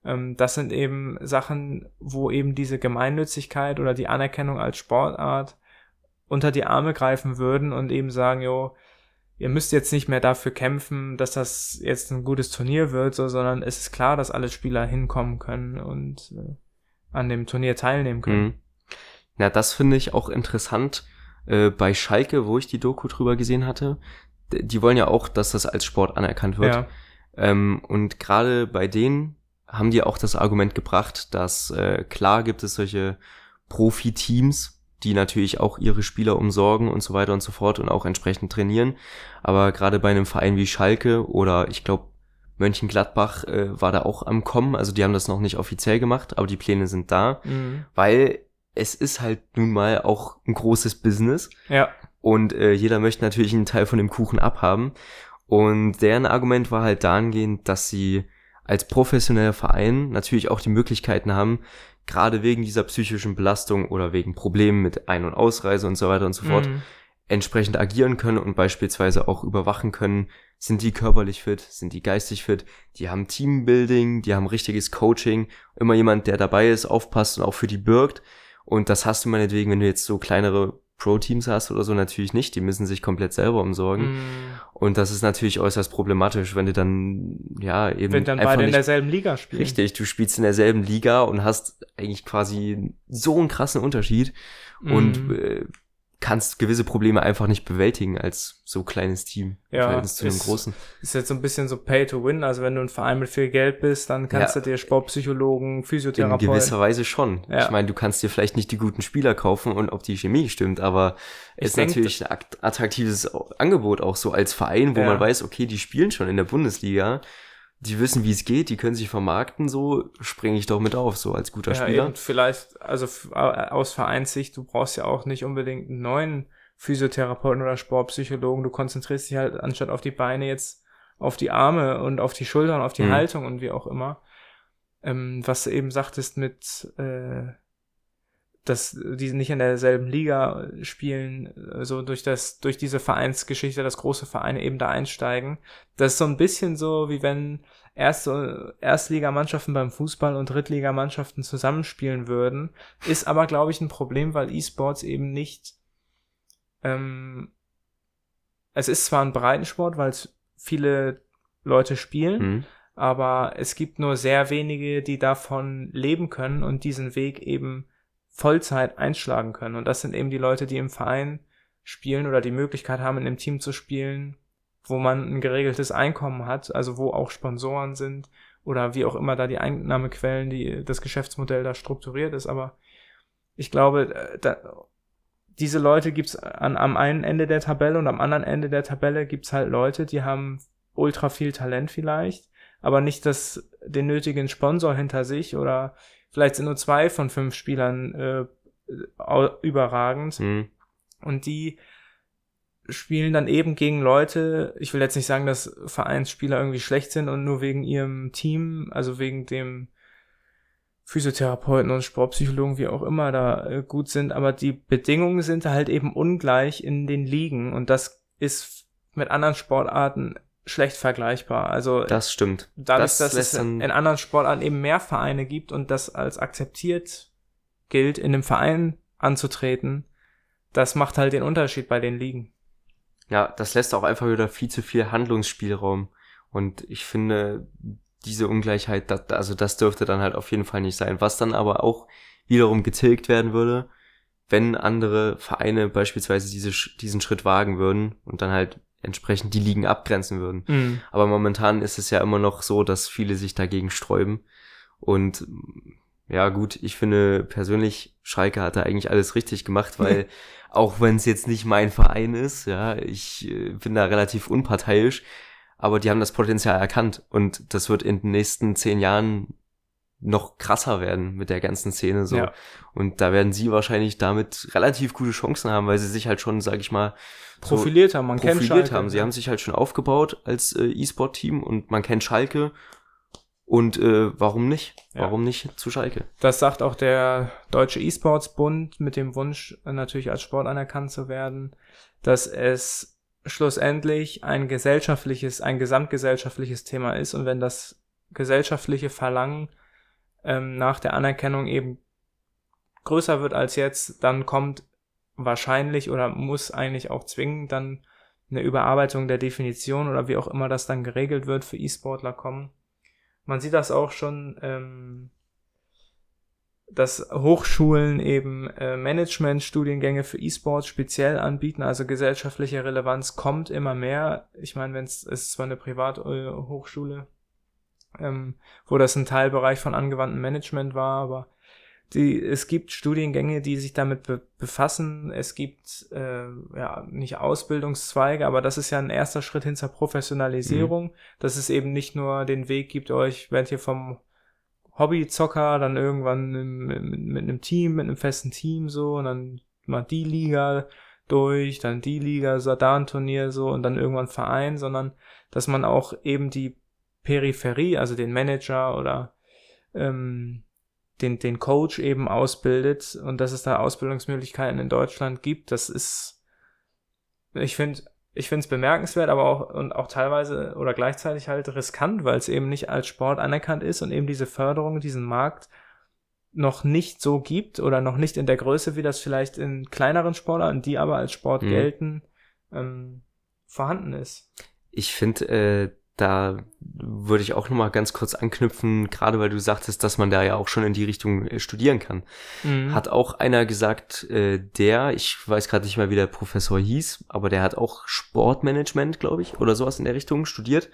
Ähm, das sind eben Sachen, wo eben diese Gemeinnützigkeit oder die Anerkennung als Sportart unter die Arme greifen würden und eben sagen, jo, ihr müsst jetzt nicht mehr dafür kämpfen, dass das jetzt ein gutes Turnier wird, so, sondern es ist klar, dass alle Spieler hinkommen können und äh, an dem Turnier teilnehmen können. Mhm. Ja, das finde ich auch interessant äh, bei Schalke, wo ich die Doku drüber gesehen hatte. Die wollen ja auch, dass das als Sport anerkannt wird. Ja. Ähm, und gerade bei denen haben die auch das Argument gebracht, dass äh, klar gibt es solche Profi-Teams, die natürlich auch ihre Spieler umsorgen und so weiter und so fort und auch entsprechend trainieren. Aber gerade bei einem Verein wie Schalke oder ich glaube Mönchengladbach äh, war da auch am Kommen, also die haben das noch nicht offiziell gemacht, aber die Pläne sind da, mhm. weil es ist halt nun mal auch ein großes Business. Ja. Und äh, jeder möchte natürlich einen Teil von dem Kuchen abhaben. Und deren Argument war halt dahingehend, dass sie als professioneller Verein natürlich auch die Möglichkeiten haben, gerade wegen dieser psychischen Belastung oder wegen Problemen mit Ein- und Ausreise und so weiter und so fort, mhm. entsprechend agieren können und beispielsweise auch überwachen können, sind die körperlich fit, sind die geistig fit, die haben Teambuilding, die haben richtiges Coaching, immer jemand, der dabei ist, aufpasst und auch für die birgt. Und das hast du meinetwegen, wenn du jetzt so kleinere Pro-Teams hast oder so, natürlich nicht. Die müssen sich komplett selber umsorgen. Mm. Und das ist natürlich äußerst problematisch, wenn du dann, ja, eben. Wenn dann beide in derselben Liga spielen. Richtig, du spielst in derselben Liga und hast eigentlich quasi so einen krassen Unterschied. Mm. Und äh, kannst gewisse Probleme einfach nicht bewältigen als so kleines Team ja, zu einem großen. Ist jetzt so ein bisschen so Pay to Win, also wenn du ein Verein mit viel Geld bist, dann kannst ja, du dir Sportpsychologen, Physiotherapeuten. In gewisser Weise schon. Ja. Ich meine, du kannst dir vielleicht nicht die guten Spieler kaufen und ob die Chemie stimmt, aber es ist natürlich ein attraktives Angebot auch so als Verein, wo ja. man weiß, okay, die spielen schon in der Bundesliga die wissen, wie es geht, die können sich vermarkten, so springe ich doch mit auf, so als guter ja, Spieler. Und vielleicht, also aus Vereinssicht, du brauchst ja auch nicht unbedingt einen neuen Physiotherapeuten oder Sportpsychologen, du konzentrierst dich halt anstatt auf die Beine jetzt auf die Arme und auf die Schultern, auf die mhm. Haltung und wie auch immer. Ähm, was du eben sagtest mit, äh, dass die nicht in derselben Liga spielen, so durch das, durch diese Vereinsgeschichte, dass große Vereine eben da einsteigen. Das ist so ein bisschen so, wie wenn erste, Erstligamannschaften beim Fußball und Drittligamannschaften zusammenspielen würden. Ist aber, glaube ich, ein Problem, weil E-Sports eben nicht, ähm, es ist zwar ein Breitensport, weil es viele Leute spielen, mhm. aber es gibt nur sehr wenige, die davon leben können und diesen Weg eben Vollzeit einschlagen können. Und das sind eben die Leute, die im Verein spielen oder die Möglichkeit haben, in einem Team zu spielen, wo man ein geregeltes Einkommen hat, also wo auch Sponsoren sind oder wie auch immer da die Einnahmequellen, die das Geschäftsmodell da strukturiert ist. Aber ich glaube, äh, da, diese Leute gibt's an, am einen Ende der Tabelle und am anderen Ende der Tabelle gibt's halt Leute, die haben ultra viel Talent vielleicht, aber nicht das, den nötigen Sponsor hinter sich oder Vielleicht sind nur zwei von fünf Spielern äh, überragend. Mhm. Und die spielen dann eben gegen Leute, ich will jetzt nicht sagen, dass Vereinsspieler irgendwie schlecht sind und nur wegen ihrem Team, also wegen dem Physiotherapeuten und Sportpsychologen, wie auch immer, da äh, gut sind, aber die Bedingungen sind halt eben ungleich in den Ligen und das ist mit anderen Sportarten schlecht vergleichbar. Also das stimmt. Dadurch, das dass es in anderen Sportarten eben mehr Vereine gibt und das als akzeptiert gilt, in einem Verein anzutreten, das macht halt den Unterschied bei den Ligen. Ja, das lässt auch einfach wieder viel zu viel Handlungsspielraum. Und ich finde, diese Ungleichheit, das, also das dürfte dann halt auf jeden Fall nicht sein. Was dann aber auch wiederum getilgt werden würde, wenn andere Vereine beispielsweise diese, diesen Schritt wagen würden und dann halt entsprechend die Ligen abgrenzen würden. Mhm. Aber momentan ist es ja immer noch so, dass viele sich dagegen sträuben. Und ja gut, ich finde persönlich, Schalke hat da eigentlich alles richtig gemacht, [laughs] weil auch wenn es jetzt nicht mein Verein ist, ja, ich äh, bin da relativ unparteiisch, aber die haben das Potenzial erkannt und das wird in den nächsten zehn Jahren noch krasser werden mit der ganzen Szene so. Ja. Und da werden sie wahrscheinlich damit relativ gute Chancen haben, weil sie sich halt schon, sag ich mal, profiliert haben. Man profiliert kennt Schalke, haben. Sie haben sich halt schon aufgebaut als äh, E-Sport-Team und man kennt Schalke. Und äh, warum nicht? Ja. Warum nicht zu Schalke? Das sagt auch der Deutsche E-Sports-Bund mit dem Wunsch, natürlich als Sport anerkannt zu werden, dass es schlussendlich ein gesellschaftliches, ein gesamtgesellschaftliches Thema ist. Und wenn das gesellschaftliche Verlangen ähm, nach der Anerkennung eben größer wird als jetzt, dann kommt wahrscheinlich oder muss eigentlich auch zwingend dann eine Überarbeitung der Definition oder wie auch immer das dann geregelt wird für E-Sportler kommen. Man sieht das auch schon, ähm, dass Hochschulen eben äh, Management-Studiengänge für E-Sports speziell anbieten, also gesellschaftliche Relevanz kommt immer mehr. Ich meine, wenn es ist zwar eine Privathochschule, äh, ähm, wo das ein Teilbereich von angewandtem Management war, aber die, es gibt Studiengänge, die sich damit be befassen. Es gibt äh, ja nicht Ausbildungszweige, aber das ist ja ein erster Schritt hin zur Professionalisierung, mhm. dass es eben nicht nur den Weg gibt, euch werdet ihr vom Hobbyzocker dann irgendwann mit, mit, mit einem Team, mit einem festen Team so und dann mal die Liga durch, dann die Liga, so da ein Turnier so und dann irgendwann Verein, sondern dass man auch eben die Peripherie, also den Manager oder ähm, den, den Coach eben ausbildet und dass es da Ausbildungsmöglichkeiten in Deutschland gibt, das ist, ich finde, ich finde es bemerkenswert, aber auch und auch teilweise oder gleichzeitig halt riskant, weil es eben nicht als Sport anerkannt ist und eben diese Förderung, diesen Markt noch nicht so gibt oder noch nicht in der Größe, wie das vielleicht in kleineren Sportarten, die aber als Sport mhm. gelten, ähm, vorhanden ist. Ich finde, äh, da würde ich auch nochmal ganz kurz anknüpfen, gerade weil du sagtest, dass man da ja auch schon in die Richtung äh, studieren kann. Mhm. Hat auch einer gesagt, äh, der, ich weiß gerade nicht mehr, wie der Professor hieß, aber der hat auch Sportmanagement, glaube ich, oder sowas in der Richtung studiert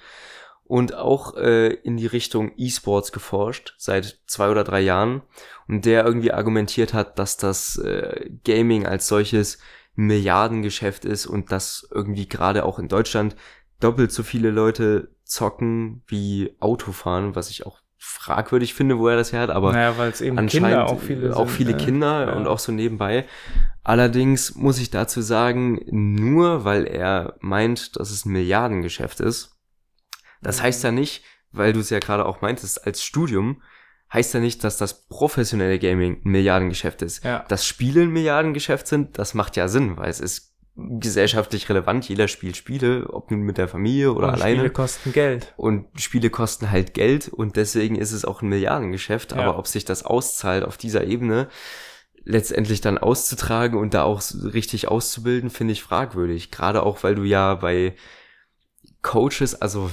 und auch äh, in die Richtung E-Sports geforscht seit zwei oder drei Jahren und der irgendwie argumentiert hat, dass das äh, Gaming als solches Milliardengeschäft ist und dass irgendwie gerade auch in Deutschland doppelt so viele Leute zocken wie Autofahren, was ich auch fragwürdig finde, wo er das her hat, aber naja, weil es eben anscheinend Kinder auch viele, auch viele sind, Kinder ja. und auch so nebenbei. Allerdings muss ich dazu sagen, nur weil er meint, dass es ein Milliardengeschäft ist, das mhm. heißt ja nicht, weil du es ja gerade auch meintest, als Studium, heißt ja nicht, dass das professionelle Gaming ein Milliardengeschäft ist. Ja. Dass Spiele ein Milliardengeschäft sind, das macht ja Sinn, weil es ist gesellschaftlich relevant. Jeder spielt Spiele, ob nun mit der Familie oder und alleine. Spiele kosten Geld. Und Spiele kosten halt Geld und deswegen ist es auch ein Milliardengeschäft. Ja. Aber ob sich das auszahlt auf dieser Ebene, letztendlich dann auszutragen und da auch richtig auszubilden, finde ich fragwürdig. Gerade auch, weil du ja bei Coaches, also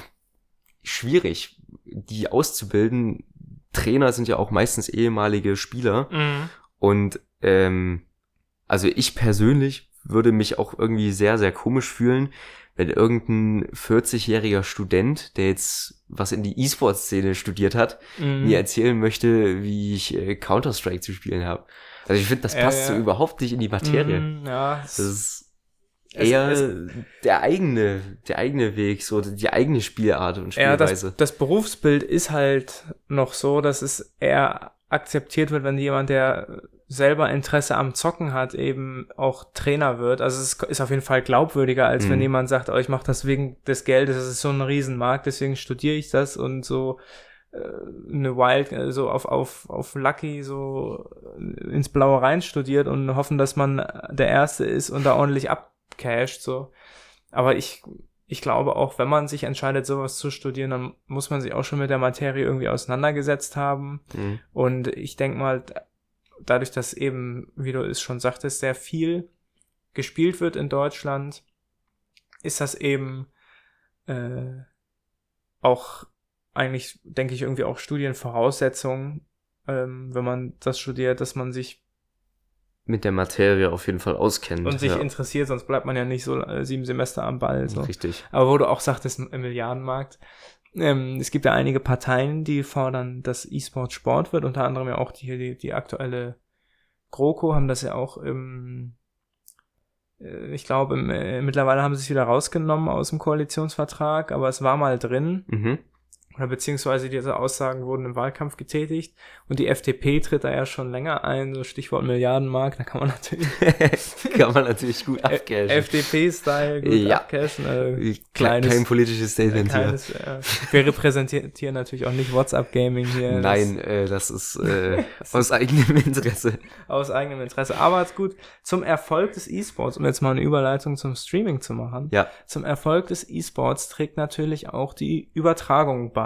schwierig, die auszubilden. Trainer sind ja auch meistens ehemalige Spieler. Mhm. Und ähm, also ich persönlich würde mich auch irgendwie sehr, sehr komisch fühlen, wenn irgendein 40-jähriger Student, der jetzt was in die E-Sport-Szene studiert hat, mhm. mir erzählen möchte, wie ich äh, Counter-Strike zu spielen habe. Also ich finde, das passt äh, so überhaupt nicht in die Materie. Mhm, ja, das ist eher es, es, der eigene, der eigene Weg, so die eigene Spielart und Spielweise. Ja, das, das Berufsbild ist halt noch so, dass es eher akzeptiert wird, wenn jemand, der selber Interesse am Zocken hat, eben auch Trainer wird. Also es ist auf jeden Fall glaubwürdiger, als mhm. wenn jemand sagt, oh, ich mache das wegen des Geldes, das ist so ein Riesenmarkt, deswegen studiere ich das und so äh, eine Wild, äh, so auf, auf, auf Lucky so ins Blaue rein studiert und hoffen, dass man der Erste ist und da ordentlich abcasht, so. Aber ich, ich glaube auch, wenn man sich entscheidet, sowas zu studieren, dann muss man sich auch schon mit der Materie irgendwie auseinandergesetzt haben. Mhm. Und ich denke mal, dadurch, dass eben, wie du es schon sagtest, sehr viel gespielt wird in Deutschland, ist das eben äh, auch eigentlich, denke ich, irgendwie auch Studienvoraussetzungen, ähm, wenn man das studiert, dass man sich mit der Materie auf jeden Fall auskennt. Und sich ja. interessiert, sonst bleibt man ja nicht so äh, sieben Semester am Ball. So. Richtig. Aber wo du auch sagtest, im Milliardenmarkt, ähm, es gibt ja einige Parteien, die fordern, dass E-Sport Sport wird, unter anderem ja auch die, die, die aktuelle GroKo haben das ja auch im, Äh, ich glaube, äh, mittlerweile haben sie es wieder rausgenommen aus dem Koalitionsvertrag, aber es war mal drin. Mhm oder beziehungsweise diese Aussagen wurden im Wahlkampf getätigt und die FDP tritt da ja schon länger ein, so Stichwort Milliardenmark, da kann man natürlich [laughs] kann man natürlich gut abcashen. FDP-Style gut Ja. abcashen. Äh, Kein, kleines, kein politisches Statement kleines, äh, wir repräsentieren natürlich auch nicht WhatsApp-Gaming hier. hier. Nein, äh, das ist äh, [laughs] aus eigenem Interesse. aus eigenem Interesse. Aber ist gut. Zum Erfolg des E-Sports, um jetzt mal eine Überleitung zum Streaming zu machen. Ja. Zum Erfolg des E-Sports trägt natürlich auch die Übertragung bei.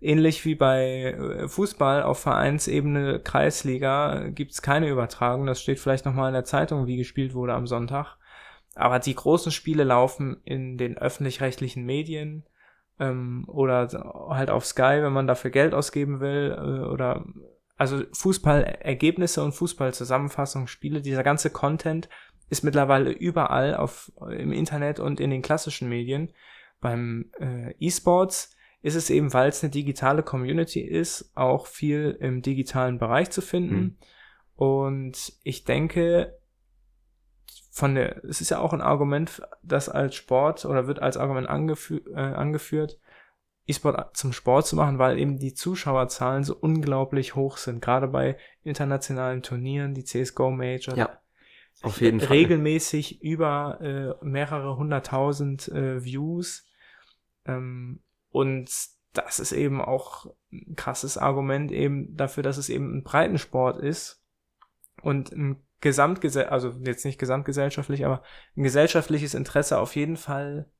Ähnlich wie bei äh, Fußball auf Vereinsebene Kreisliga gibt's keine Übertragung. Das steht vielleicht nochmal in der Zeitung, wie gespielt wurde am Sonntag. Aber die großen Spiele laufen in den öffentlich-rechtlichen Medien ähm, oder halt auf Sky, wenn man dafür Geld ausgeben will. Äh, oder also Fußballergebnisse und Fußballzusammenfassungen, Spiele, dieser ganze Content ist mittlerweile überall auf, im Internet und in den klassischen Medien. Beim äh, E-Sports ist es eben, weil es eine digitale Community ist, auch viel im digitalen Bereich zu finden. Mhm. Und ich denke, von der, es ist ja auch ein Argument, das als Sport oder wird als Argument angefü äh, angeführt, E-Sport zum Sport zu machen, weil eben die Zuschauerzahlen so unglaublich hoch sind, gerade bei internationalen Turnieren, die CSGO Major. Ja, auf jeden Fall. Regelmäßig über äh, mehrere hunderttausend äh, Views. Ähm, und das ist eben auch ein krasses Argument eben dafür, dass es eben ein Breitensport ist und ein Gesamtgesell, also jetzt nicht gesamtgesellschaftlich, aber ein gesellschaftliches Interesse auf jeden Fall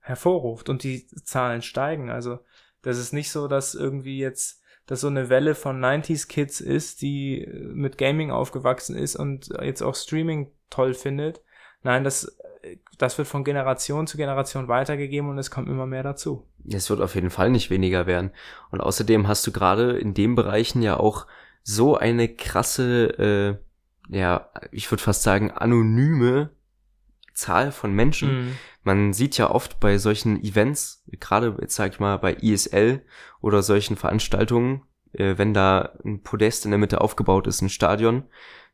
hervorruft und die Zahlen steigen. Also das ist nicht so, dass irgendwie jetzt das so eine Welle von 90s Kids ist, die mit Gaming aufgewachsen ist und jetzt auch Streaming toll findet. Nein, das, das wird von Generation zu Generation weitergegeben und es kommt immer mehr dazu. Es wird auf jeden Fall nicht weniger werden. Und außerdem hast du gerade in den Bereichen ja auch so eine krasse, äh, ja, ich würde fast sagen, anonyme Zahl von Menschen. Mhm. Man sieht ja oft bei solchen Events, gerade jetzt sag ich mal bei ISL oder solchen Veranstaltungen, äh, wenn da ein Podest in der Mitte aufgebaut ist, ein Stadion,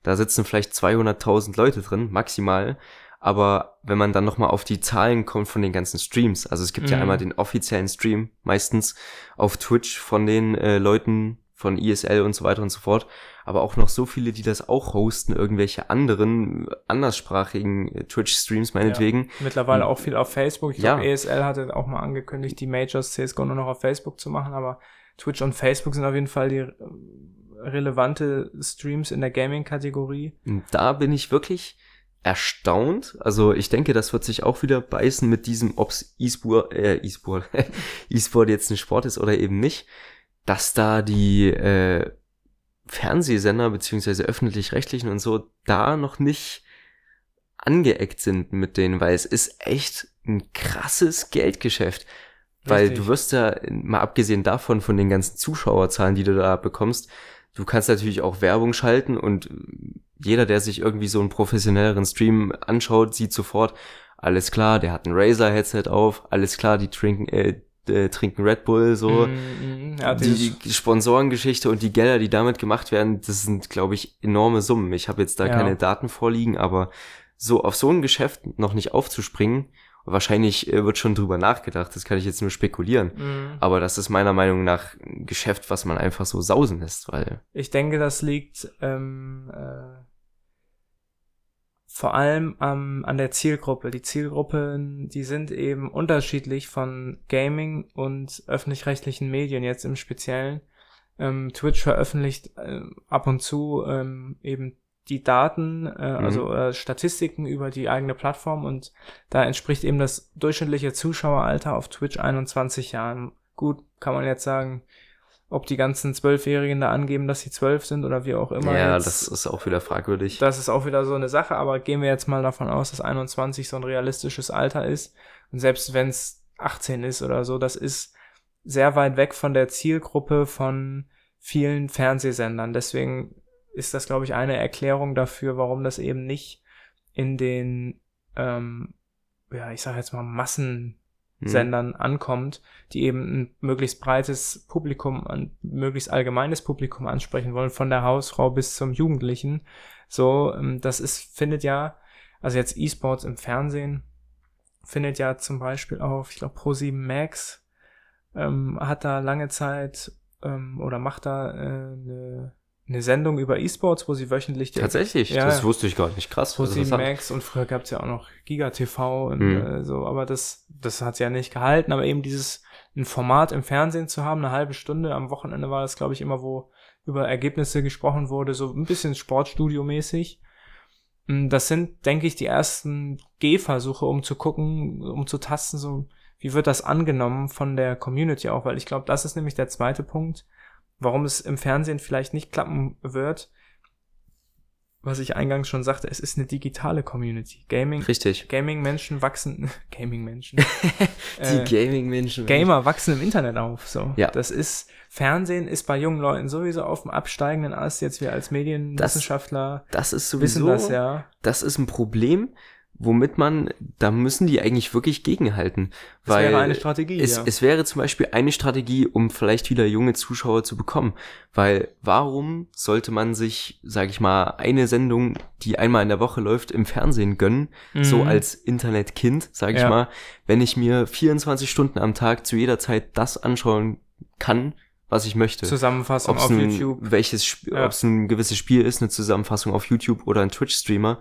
da sitzen vielleicht 200.000 Leute drin, maximal. Aber wenn man dann nochmal auf die Zahlen kommt von den ganzen Streams, also es gibt ja Mhm. einmal den offiziellen Stream, meistens auf Twitch von den äh, Leuten von ISL und so weiter und so fort, aber auch noch so viele, die das auch hosten, irgendwelche anderen, äh, anderssprachigen äh, Twitch-Streams meinetwegen. Mittlerweile Mhm. auch viel auf Facebook. Ich Ja. glaube, ESL hatte auch mal angekündigt, die Majors CSGO nur noch auf Facebook zu machen, aber Twitch und Facebook sind auf jeden Fall die äh, relevante Streams in der Gaming-Kategorie. Da bin ich wirklich erstaunt. Also ich denke, das wird sich auch wieder beißen mit diesem, ob's E-Sport, äh, E-Sport, [laughs] E-Sport jetzt ein Sport ist oder eben nicht, dass da die äh, Fernsehsender beziehungsweise öffentlich-rechtlichen und so da noch nicht angeeckt sind mit denen, weil es ist echt ein krasses Geldgeschäft. Weil Richtig. du wirst ja, mal abgesehen davon, von den ganzen Zuschauerzahlen, die du da bekommst, du kannst natürlich auch Werbung schalten und jeder, der sich irgendwie so einen professionelleren Stream anschaut, sieht sofort, alles klar, der hat ein Razer-Headset auf, alles klar, die trinken, äh, äh, trinken Red Bull, so. Mm, mm, ja, dieses- Die Sponsorengeschichte und die Gelder, die damit gemacht werden, das sind, glaube ich, enorme Summen. Ich habe jetzt da Ja. keine Daten vorliegen, aber so auf so ein Geschäft noch nicht aufzuspringen, wahrscheinlich äh, wird schon drüber nachgedacht, das kann ich jetzt nur spekulieren. mm. Aber das ist meiner Meinung nach ein Geschäft, was man einfach so sausen lässt, weil Ich denke, das liegt ähm, äh, vor allem am, an der Zielgruppe. Die Zielgruppen, die sind eben unterschiedlich von Gaming und öffentlich-rechtlichen Medien jetzt im Speziellen. Ähm, Twitch veröffentlicht äh, ab und zu ähm, eben die Daten, äh, also äh, Statistiken über die eigene Plattform und da entspricht eben das durchschnittliche Zuschaueralter auf Twitch 21 Jahren. Gut, kann man jetzt sagen, ob die ganzen Zwölfjährigen da angeben, dass sie zwölf sind oder wie auch immer. ja, jetzt, das ist auch wieder fragwürdig. das ist auch wieder so eine Sache, aber gehen wir jetzt mal davon aus, dass 21 so ein realistisches Alter ist. Und selbst wenn es 18 ist oder so, das ist sehr weit weg von der Zielgruppe von vielen Fernsehsendern. Deswegen ist das, glaube ich, eine Erklärung dafür, warum das eben nicht in den, ähm, ja, ich sage jetzt mal, Massen Hm. Sendern ankommt, die eben ein möglichst breites Publikum, ein möglichst allgemeines Publikum ansprechen wollen, von der Hausfrau bis zum Jugendlichen. So, ähm, das ist, findet ja also jetzt E-Sports im Fernsehen findet ja zum Beispiel auf, ich glaube, Pro7 Max ähm, hat da lange Zeit ähm, oder macht da äh, eine, eine Sendung über E-Sports, wo sie wöchentlich Tatsächlich, Ja, das wusste ich gar nicht. Krass. Pro7 interessant. Max und früher gab's ja auch noch Giga TV und Mhm. äh, so, aber das, das hat's ja nicht gehalten, aber eben dieses ein Format im Fernsehen zu haben, eine halbe Stunde, am Wochenende war das, glaube ich, immer, wo über Ergebnisse gesprochen wurde, so ein bisschen Sportstudio-mäßig. Mm, Das sind, denke ich, die ersten Gehversuche, um zu gucken, um zu tasten, so wie wird das angenommen von der Community auch, weil ich glaube, das ist nämlich der zweite Punkt, warum es im Fernsehen vielleicht nicht klappen wird, was ich eingangs schon sagte, es ist eine digitale Community. Gaming, Richtig. Gaming-Menschen wachsen, [laughs] Gaming-Menschen, [laughs] Die äh, Gaming-Menschen. Gamer wachsen im Internet auf, so. Ja. Das ist, Fernsehen ist bei jungen Leuten sowieso auf dem absteigenden Ast, jetzt wir als Medienwissenschaftler Das ist wissen sowieso, das ja. das ist ein Problem, womit man, da müssen die eigentlich wirklich gegenhalten. Das weil wäre eine Strategie, es, ja. es wäre zum Beispiel eine Strategie, um vielleicht wieder junge Zuschauer zu bekommen. Weil warum sollte man sich, sag ich mal, eine Sendung, die einmal in der Woche läuft, im Fernsehen gönnen, so Mhm. als Internetkind, sag ich Ja. mal, wenn ich mir 24 Stunden am Tag zu jeder Zeit das anschauen kann, was ich möchte. Zusammenfassung Ob's auf ein, YouTube. welches Ja. ob es ein gewisses Spiel ist, eine Zusammenfassung auf YouTube oder ein Twitch-Streamer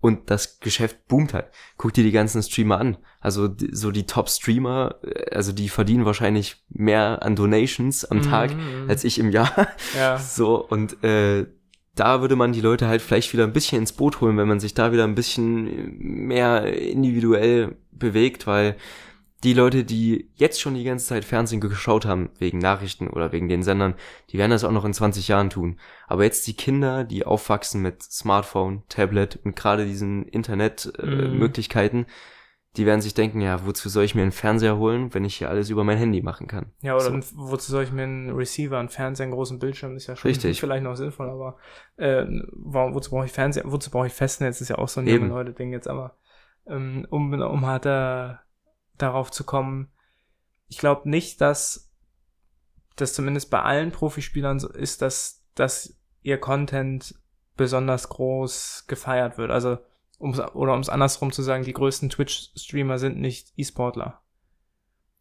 und das Geschäft boomt halt. Guck dir die ganzen Streamer an. Also die- so die Top-Streamer, äh, also die verdienen wahrscheinlich mehr an Donations am Tag Mhm. als ich im Jahr. Ja. [laughs] So und äh, da würde man die Leute halt vielleicht wieder ein bisschen ins Boot holen, wenn man sich da wieder ein bisschen mehr individuell bewegt, weil die Leute, die jetzt schon die ganze Zeit Fernsehen geschaut haben, wegen Nachrichten oder wegen den Sendern, die werden das auch noch in 20 Jahren tun. Aber jetzt die Kinder, die aufwachsen mit Smartphone, Tablet und gerade diesen. Internetmöglichkeiten, äh, Möglichkeiten, die werden sich denken, ja, wozu soll ich mir einen Fernseher holen, wenn ich hier alles über mein Handy machen kann? Ja, oder So. ein- wozu soll ich mir einen Receiver, einen Fernseher, einen großen Bildschirm, ist ja schon Richtig. vielleicht noch sinnvoll, aber äh, wozu brauche ich Fernseher, wozu brauche ich Festnetz, ist ja auch so ein junge Leute-Ding jetzt, aber ähm, um, um äh, darauf zu kommen, ich glaube nicht, dass das zumindest bei allen Profispielern so ist, dass, dass ihr Content besonders groß gefeiert wird. Also, um's, oder um es andersrum zu sagen, die größten Twitch-Streamer sind nicht E-Sportler.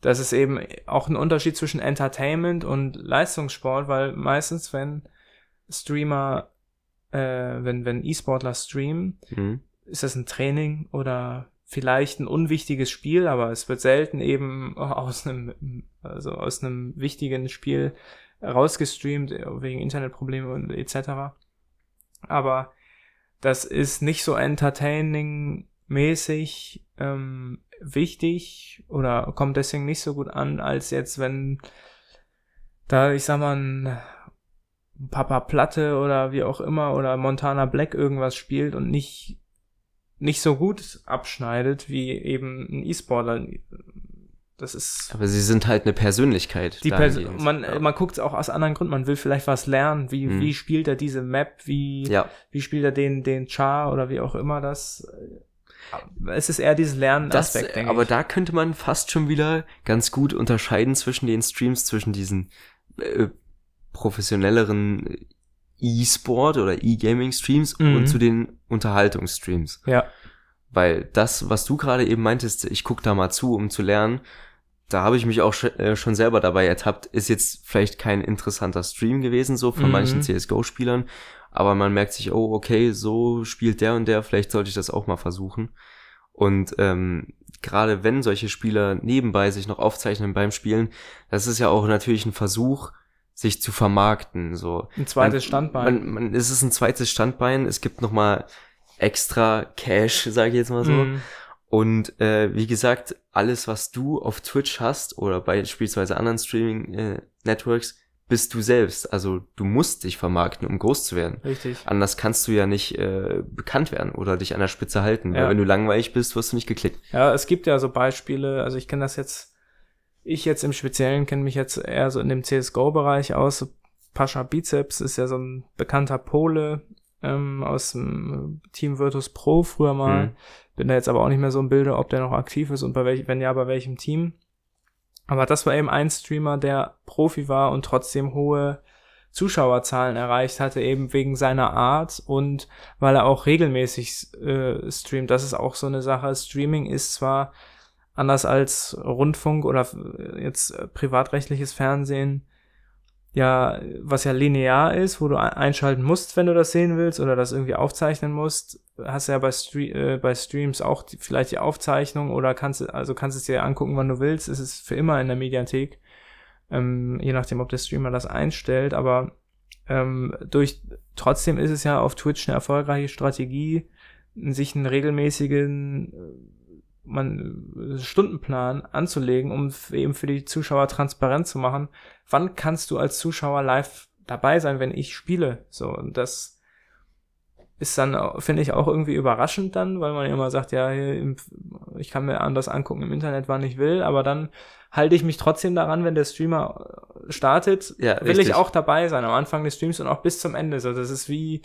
Das ist eben auch ein Unterschied zwischen Entertainment und Leistungssport, weil meistens, wenn Streamer, äh, wenn, wenn E-Sportler streamen, Mhm. ist das ein Training oder vielleicht ein unwichtiges Spiel, aber es wird selten eben [laughs] aus einem, also aus einem wichtigen Spiel rausgestreamt, wegen Internetproblemen und etc. Aber das ist nicht so entertaining-mäßig ähm, wichtig oder kommt deswegen nicht so gut an, als jetzt, wenn da, ich sag mal, ein Papa Platte oder wie auch immer oder Montana Black irgendwas spielt und nicht nicht so gut abschneidet wie eben ein E-Sportler. Das ist Aber sie sind halt eine Persönlichkeit. die Pers man ja. man guckt auch aus anderen Gründen, man will vielleicht was lernen, wie Mhm. wie spielt er diese Map, wie ja, wie spielt er den den Char oder wie auch immer das es ist eher dieses Lernen-Aspekt, denke aber ich. da könnte man fast schon wieder ganz gut unterscheiden zwischen den Streams, zwischen diesen äh, professionelleren E-Sport oder E-Gaming-Streams Mhm. und zu den Unterhaltungsstreams. ja, Weil das, was du gerade eben meintest, ich guck da mal zu, um zu lernen, da habe ich mich auch sch- äh, schon selber dabei ertappt, ist jetzt vielleicht kein interessanter Stream gewesen, so von Mhm. manchen CSGO-Spielern, aber man merkt sich, oh, okay, so spielt der und der, vielleicht sollte ich das auch mal versuchen. Und ähm, gerade wenn solche Spieler nebenbei sich noch aufzeichnen beim Spielen, das ist ja auch natürlich ein Versuch, sich zu vermarkten. So, ein zweites man, Standbein. Man, man, es ist ein zweites Standbein. Es gibt noch mal extra Cash, sage ich jetzt mal so. Mhm. Und äh, wie gesagt, alles, was du auf Twitch hast oder beispielsweise anderen Streaming-Networks, bist du selbst. Also du musst dich vermarkten, um groß zu werden. Richtig. Anders kannst du ja nicht äh, bekannt werden oder dich an der Spitze halten. Ja. Weil wenn du langweilig bist, wirst du nicht geklickt. Ja, es gibt ja so Beispiele, also ich kenne das jetzt, ich jetzt im Speziellen kenne mich jetzt eher so in dem CSGO-Bereich aus. Pascha Bizeps ist ja so ein bekannter Pole ähm, aus dem Team Virtus Pro früher mal. Mhm. Bin da jetzt aber auch nicht mehr so im Bilde, ob der noch aktiv ist und bei welchem, wenn ja, bei welchem Team. Aber das war eben ein Streamer, der Profi war und trotzdem hohe Zuschauerzahlen erreicht hatte, eben wegen seiner Art und weil er auch regelmäßig äh, streamt. Das ist auch so eine Sache. Streaming ist zwar anders als Rundfunk oder jetzt privatrechtliches Fernsehen ja, was ja linear ist, wo du einschalten musst, wenn du das sehen willst oder das irgendwie aufzeichnen musst, hast du ja bei, Stre äh, bei Streams auch die, vielleicht die Aufzeichnung oder kannst also kannst es dir angucken, wann du willst. Es ist für immer in der Mediathek, ähm, je nachdem, ob der Streamer das einstellt. Aber ähm, durch trotzdem ist es ja auf Twitch eine erfolgreiche Strategie, sich einen regelmäßigen man Stundenplan anzulegen, um eben für die Zuschauer transparent zu machen, wann kannst du als Zuschauer live dabei sein, wenn ich spiele? So, und das ist dann, finde ich, auch irgendwie überraschend dann, weil man immer sagt, ja, ich kann mir anders angucken im Internet, wann ich will, aber dann halte ich mich trotzdem daran, wenn der Streamer startet, ja, will richtig. ich auch dabei sein, am Anfang des Streams und auch bis zum Ende. So, das ist wie,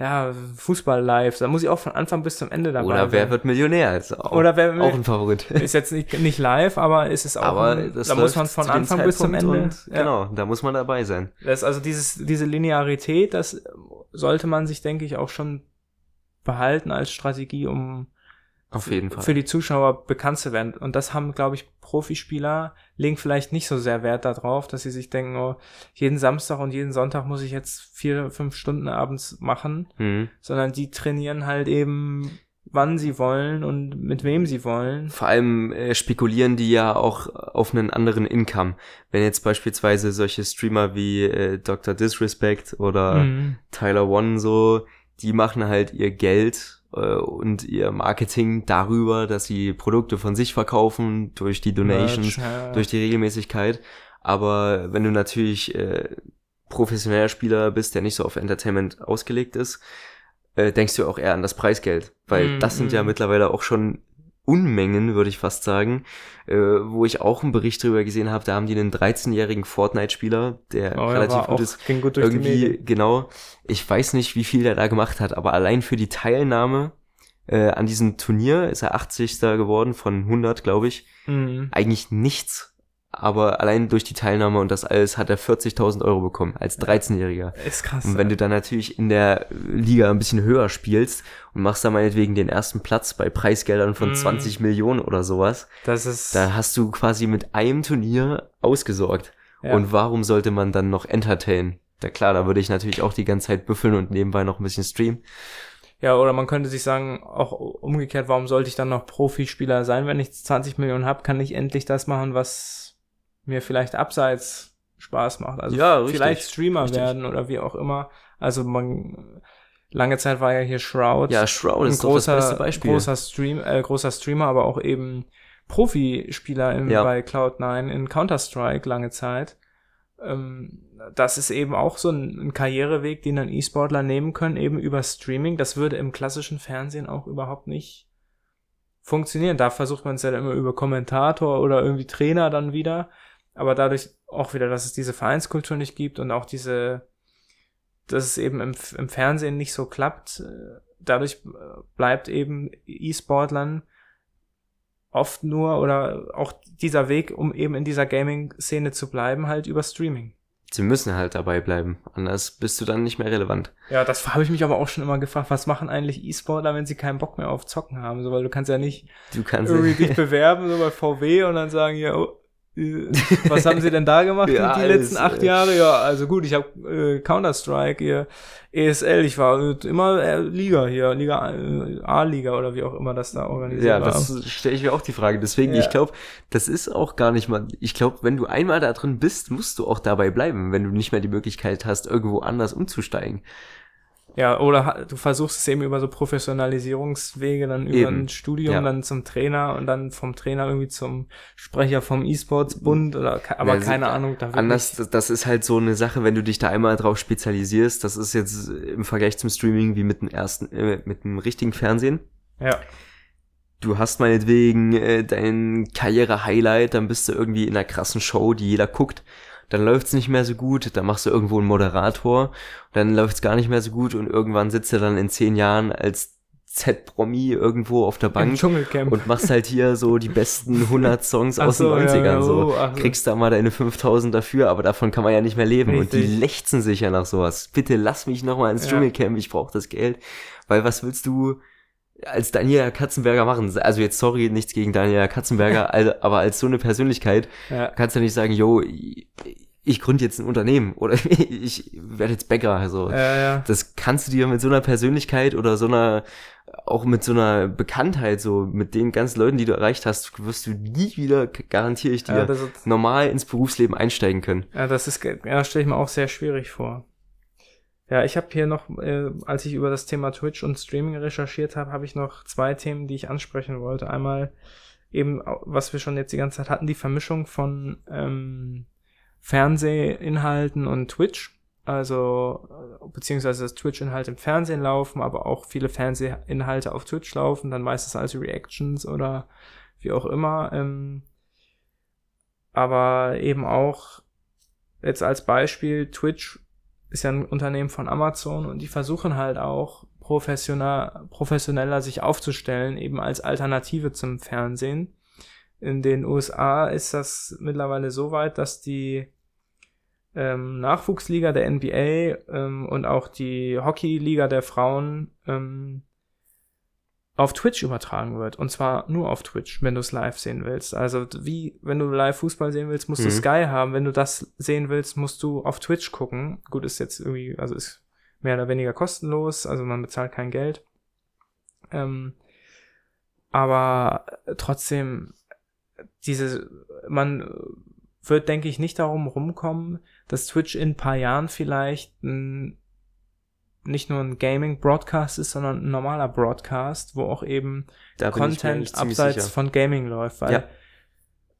ja, Fußball live. Da muss ich auch von Anfang bis zum Ende dabei Oder sein. wer wird Millionär? Ist auch, Oder wer, auch ein Favorit. [laughs] Ist jetzt nicht, nicht live, aber ist es auch. Aber ein, da muss man von Anfang bis zum Ende. Und, ja. Genau, da muss man dabei sein. Das, also dieses, diese Linearität, das sollte man sich, denke ich, auch schon behalten als Strategie, um auf jeden Fall. Für die Zuschauer bekannt zu werden. Und das haben, glaube ich, Profispieler legen vielleicht nicht so sehr Wert darauf, dass sie sich denken, oh, jeden Samstag und jeden Sonntag muss ich jetzt vier, fünf Stunden abends machen, mhm. sondern die trainieren halt eben wann sie wollen und mit wem sie wollen. Vor allem äh, spekulieren die ja auch auf einen anderen Income. Wenn jetzt beispielsweise solche Streamer wie äh, Dr. Disrespect oder mhm. Tyler One so, die machen halt ihr Geld und ihr Marketing darüber, dass sie Produkte von sich verkaufen, durch die Donations, Merch, durch die Regelmäßigkeit. Aber wenn du natürlich äh, professioneller Spieler bist, der nicht so auf Entertainment ausgelegt ist, äh, denkst du auch eher an das Preisgeld. Weil mm, das sind mm. ja mittlerweile auch schon Unmengen, würde ich fast sagen, äh, wo ich auch einen Bericht drüber gesehen habe, da haben die einen 13-jährigen Fortnite-Spieler, der oh, relativ gut ist, gut irgendwie, genau, ich weiß nicht, wie viel der da gemacht hat, aber allein für die Teilnahme äh, an diesem Turnier ist er 80. geworden von 100, glaube ich. Mhm. Eigentlich nichts aber allein durch die Teilnahme und das alles hat er 40.000 Euro bekommen als 13-Jähriger. Ist krass. Und wenn du dann natürlich in der Liga ein bisschen höher spielst und machst da meinetwegen den ersten Platz bei Preisgeldern von mm. 20 Millionen oder sowas, das ist da hast du quasi mit einem Turnier ausgesorgt. Ja. Und warum sollte man dann noch entertainen? Da klar, da würde ich natürlich auch die ganze Zeit büffeln und nebenbei noch ein bisschen streamen. Ja, oder man könnte sich sagen, auch umgekehrt, warum sollte ich dann noch Profispieler sein, wenn ich 20 Millionen habe, kann ich endlich das machen, was mir vielleicht abseits Spaß macht. Also ja, richtig, vielleicht Streamer richtig. werden oder wie auch immer. Also man lange Zeit war ja hier Shroud. Ja, Shroud ist ein großer, das beste Beispiel. großer Stream, äh, großer Streamer, aber auch eben Profispieler im, ja. bei Cloud9 in Counter-Strike lange Zeit. Ähm, das ist eben auch so ein, ein Karriereweg, den dann E-Sportler nehmen können, eben über Streaming. Das würde im klassischen Fernsehen auch überhaupt nicht funktionieren. Da versucht man es ja immer über Kommentator oder irgendwie Trainer dann wieder aber dadurch auch wieder, dass es diese Vereinskultur nicht gibt und auch diese, dass es eben im, im Fernsehen nicht so klappt, äh, dadurch äh, bleibt eben E-Sportlern oft nur oder auch dieser Weg, um eben in dieser Gaming-Szene zu bleiben, halt über Streaming. Sie müssen halt dabei bleiben, anders bist du dann nicht mehr relevant. Ja, das habe ich mich aber auch schon immer gefragt, was machen eigentlich E-Sportler, wenn sie keinen Bock mehr auf Zocken haben, so, weil du kannst ja nicht du kannst irgendwie dich [laughs] bewerben, so bei VW und dann sagen, ja, oh, was haben sie denn da gemacht [laughs] ja, die, die letzten acht äh, Jahre? Ja, also gut, ich habe äh, Counter-Strike hier, ESL, ich war immer äh, Liga hier, Liga äh, A-Liga oder wie auch immer das da organisiert ja, war. Ja, das stelle ich mir auch die Frage. Deswegen, ja. ich glaube, das ist auch gar nicht mal, ich glaube, wenn du einmal da drin bist, musst du auch dabei bleiben, wenn du nicht mehr die Möglichkeit hast, irgendwo anders umzusteigen. Ja, oder du versuchst es eben über so Professionalisierungswege, dann über eben. ein Studium, ja. dann zum Trainer und dann vom Trainer irgendwie zum Sprecher vom E-Sports-Bund oder aber ja, keine Ahnung. Da anders, das, das ist halt so eine Sache, wenn du dich da einmal drauf spezialisierst, das ist jetzt im Vergleich zum Streaming wie mit dem ersten, äh, mit dem richtigen Fernsehen. Ja. Du hast meinetwegen äh, dein Karriere-Highlight, dann bist du irgendwie in einer krassen Show, die jeder guckt dann läuft's nicht mehr so gut, dann machst du irgendwo einen Moderator, dann läuft's gar nicht mehr so gut und irgendwann sitzt er dann in zehn Jahren als Z-Promi irgendwo auf der Bank und machst halt hier so die besten 100 Songs aus so, den ja, 90ern. ja, so. oh, so. Kriegst da mal deine 5000 dafür, aber davon kann man ja nicht mehr leben. Und die Richtig. lechzen sich ja nach sowas. Bitte lass mich noch mal ins Ja. Dschungelcamp, ich brauche das Geld. Weil was willst du als Daniela Katzenberger machen? Also jetzt sorry, nichts gegen Daniela Katzenberger, [laughs] also, aber als so eine Persönlichkeit Ja. kannst du nicht sagen, yo, ich gründe jetzt ein Unternehmen [laughs] oder ich werde jetzt Bäcker. Also Ja, ja. das kannst du dir mit so einer Persönlichkeit oder so einer, auch mit so einer Bekanntheit, so mit den ganzen Leuten, die du erreicht hast, wirst du nie wieder, garantiere ich dir, normal ins Berufsleben einsteigen können. ja, das ist, ja, stelle ich mir auch sehr schwierig vor. Ja, ich habe hier noch, äh, als ich über das Thema Twitch und Streaming recherchiert habe, habe ich noch zwei Themen, die ich ansprechen wollte. Einmal eben, was wir schon jetzt die ganze Zeit hatten, die Vermischung von ähm, Fernsehinhalten und Twitch. Also, äh, beziehungsweise dass Twitch-Inhalte im Fernsehen laufen, aber auch viele Fernsehinhalte auf Twitch laufen, dann meistens als Reactions oder wie auch immer. Ähm, aber eben auch jetzt als Beispiel, Twitch ist ja ein Unternehmen von Amazon und die versuchen halt auch professioneller, professioneller sich aufzustellen, eben als Alternative zum Fernsehen. In den USA ist das mittlerweile so weit, dass die ähm, Nachwuchsliga der NBA ähm, und auch die Hockeyliga der Frauen ähm, auf Twitch übertragen wird. Und zwar nur auf Twitch, wenn du es live sehen willst. Also wie, wenn du live Fußball sehen willst, musst du Mhm. Sky haben. Wenn du das sehen willst, musst du auf Twitch gucken. Gut, ist jetzt irgendwie, also ist mehr oder weniger kostenlos, also man bezahlt kein Geld. Ähm, aber trotzdem, diese, man wird, denke ich, nicht darum rumkommen, dass Twitch in ein paar Jahren vielleicht ein, nicht nur ein Gaming-Broadcast ist, sondern ein normaler Broadcast, wo auch eben Content abseits von Gaming läuft, weil Ja.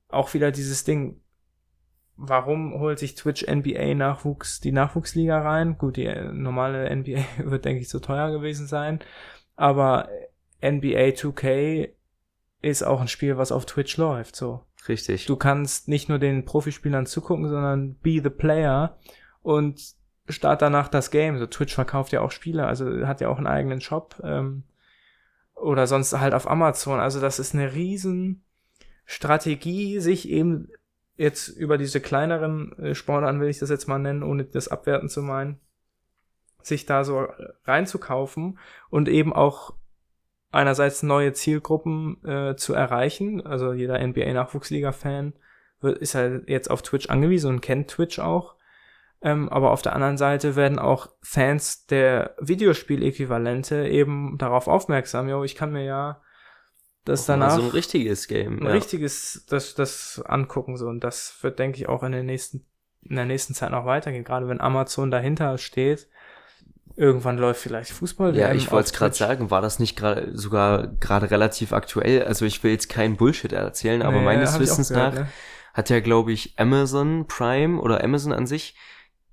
auch wieder dieses Ding, warum holt sich Twitch NBA Nachwuchs, die Nachwuchsliga rein? Gut, die äh, normale [laughs] NBA wird, denke ich, zu teuer gewesen sein, aber NBA 2K ist auch ein Spiel, was auf Twitch läuft, so. Richtig. Du kannst nicht nur den Profispielern zugucken, sondern be the player und start danach das Game. So Twitch verkauft ja auch Spiele, also hat ja auch einen eigenen Shop ähm, oder sonst halt auf Amazon. Also das ist eine riesen Strategie, sich eben jetzt über diese kleineren äh, Sportarten will ich das jetzt mal nennen, ohne das abwerten zu meinen, sich da so reinzukaufen und eben auch einerseits neue Zielgruppen äh, zu erreichen. Also jeder NBA-Nachwuchsliga-Fan ist halt jetzt auf Twitch angewiesen und kennt Twitch auch. Ähm, aber auf der anderen Seite werden auch Fans der Videospieläquivalente eben darauf aufmerksam, jo, ich kann mir ja das Auch danach so ein richtiges Game. ein ja. richtiges, das, das angucken so und das wird, denke ich, auch in der nächsten, in der nächsten Zeit noch weitergehen. Gerade wenn Amazon dahinter steht, irgendwann läuft vielleicht Fußball. Ja, ich wollte es gerade sagen, war das nicht gerade sogar gerade relativ aktuell? Also ich will jetzt keinen Bullshit erzählen, aber Nee, meines Wissens gehört, nach ne? hat ja, glaube ich, Amazon Prime oder Amazon an sich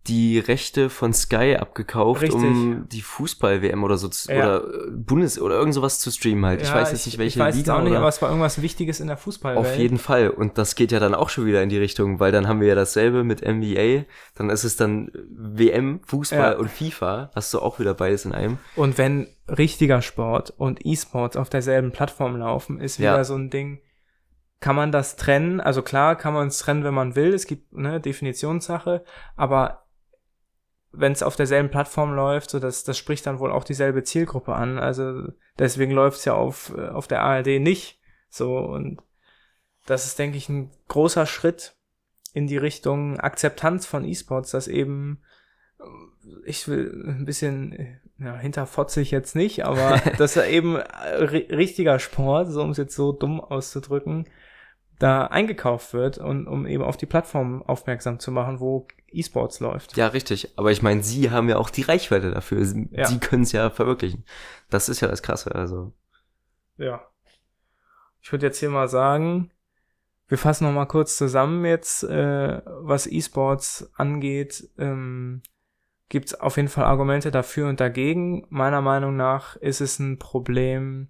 die Rechte von Sky abgekauft, Richtig. um die Fußball-WM oder so zu, Ja. oder äh, Bundes oder irgend sowas zu streamen halt. ich Ja, weiß jetzt nicht, welche ich weiß Liga auch nicht, aber es war irgendwas Wichtiges in der Fußballwelt. auf jeden Fall. Und das geht ja dann auch schon wieder in die Richtung, weil dann haben wir ja dasselbe mit NBA. Dann ist es dann WM, Fußball Ja. und FIFA. Hast du auch wieder beides in einem. Und wenn richtiger Sport und E-Sports auf derselben Plattform laufen, ist wieder so ein Ding. Kann man das trennen? Also klar, kann man es trennen, wenn man will. Es gibt eine Definitionssache, aber wenn es auf derselben Plattform läuft, so das, das spricht dann wohl auch dieselbe Zielgruppe an. Also deswegen läuft es ja auf, äh, auf der ARD nicht. So und das ist, denke ich, ein großer Schritt in die Richtung Akzeptanz von E-Sports, dass eben äh, ich will ein bisschen äh, ja, hinterfotzig jetzt nicht, aber [laughs] dass er eben ri- richtiger Sport, so um es jetzt so dumm auszudrücken, da eingekauft wird und um eben auf die Plattform aufmerksam zu machen, wo E-Sports läuft. Ja, richtig. Aber ich meine, sie haben ja auch die Reichweite dafür. Sie, Ja. sie können es ja verwirklichen. Das ist ja das Krasse. Also Ja. Ich würde jetzt hier mal sagen, wir fassen noch mal kurz zusammen jetzt, äh, was E-Sports angeht. Ähm, Gibt es auf jeden Fall Argumente dafür und dagegen. Meiner Meinung nach ist es ein Problem,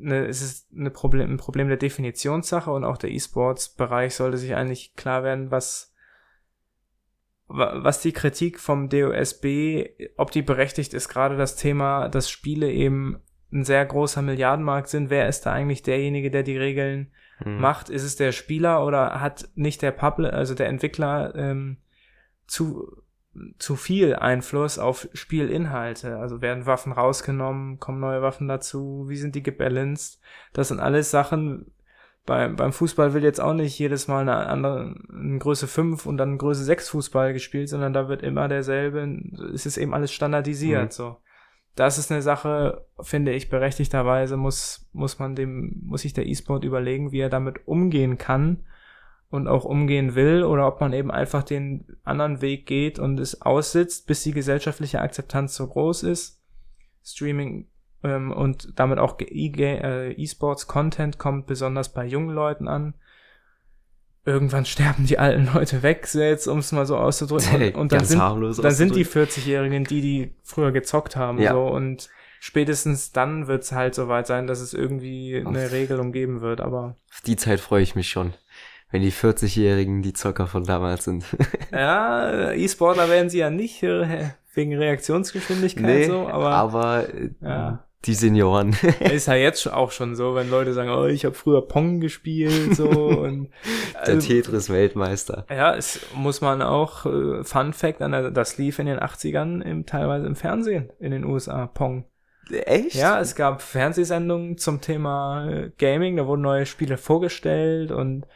ne, es ist eine Problem, ein Problem der Definitionssache und auch der E-Sports-Bereich sollte sich eigentlich klar werden, was wa- was die Kritik vom DOSB, ob die berechtigt ist, gerade das Thema, dass Spiele eben ein sehr großer Milliardenmarkt sind, wer ist da eigentlich derjenige, der die Regeln Hm. macht? Ist es der Spieler oder hat nicht der Publisher, also der Entwickler, ähm, zu, zu viel Einfluss auf Spielinhalte? Also werden Waffen rausgenommen, kommen neue Waffen dazu, wie sind die gebalanced? Das sind alles Sachen, beim, beim Fußball wird jetzt auch nicht jedes Mal eine andere, eine Größe 5 und dann eine Größe 6 Fußball gespielt, sondern da wird immer derselbe, es ist eben alles standardisiert, Mhm. so. Das ist eine Sache, finde ich, berechtigterweise muss, muss man dem, muss sich der E-Sport überlegen, wie er damit umgehen kann und auch umgehen will oder ob man eben einfach den anderen Weg geht und es aussitzt, bis die gesellschaftliche Akzeptanz so groß ist. Streaming ähm, und damit auch E- äh, E-Sports-Content kommt besonders bei jungen Leuten an. Irgendwann [laughs] sterben die alten Leute weg, so jetzt, um es mal so auszudrücken. Und, und dann, sind, dann sind die auszudrücken. 40-Jährigen, die, die früher gezockt haben, Ja. so und spätestens dann wird es halt soweit sein, dass es irgendwie eine Regelung geben wird, aber Auf die Zeit freue ich mich schon. Wenn die 40-Jährigen die Zocker von damals sind. [laughs] ja, E-Sportler werden sie ja nicht äh, wegen Reaktionsgeschwindigkeit so, aber, aber äh, Ja. die Senioren. [laughs] [laughs] ist ja jetzt auch schon so, wenn Leute sagen, oh, ich habe früher Pong gespielt so und Der äh, Tetris-Weltmeister. Ja, es muss man auch, äh, Fun Fact, an der, das lief in den 80ern im, teilweise im Fernsehen in den USA, Pong. Echt? Ja, es gab Fernsehsendungen zum Thema äh, Gaming, da wurden neue Spiele vorgestellt und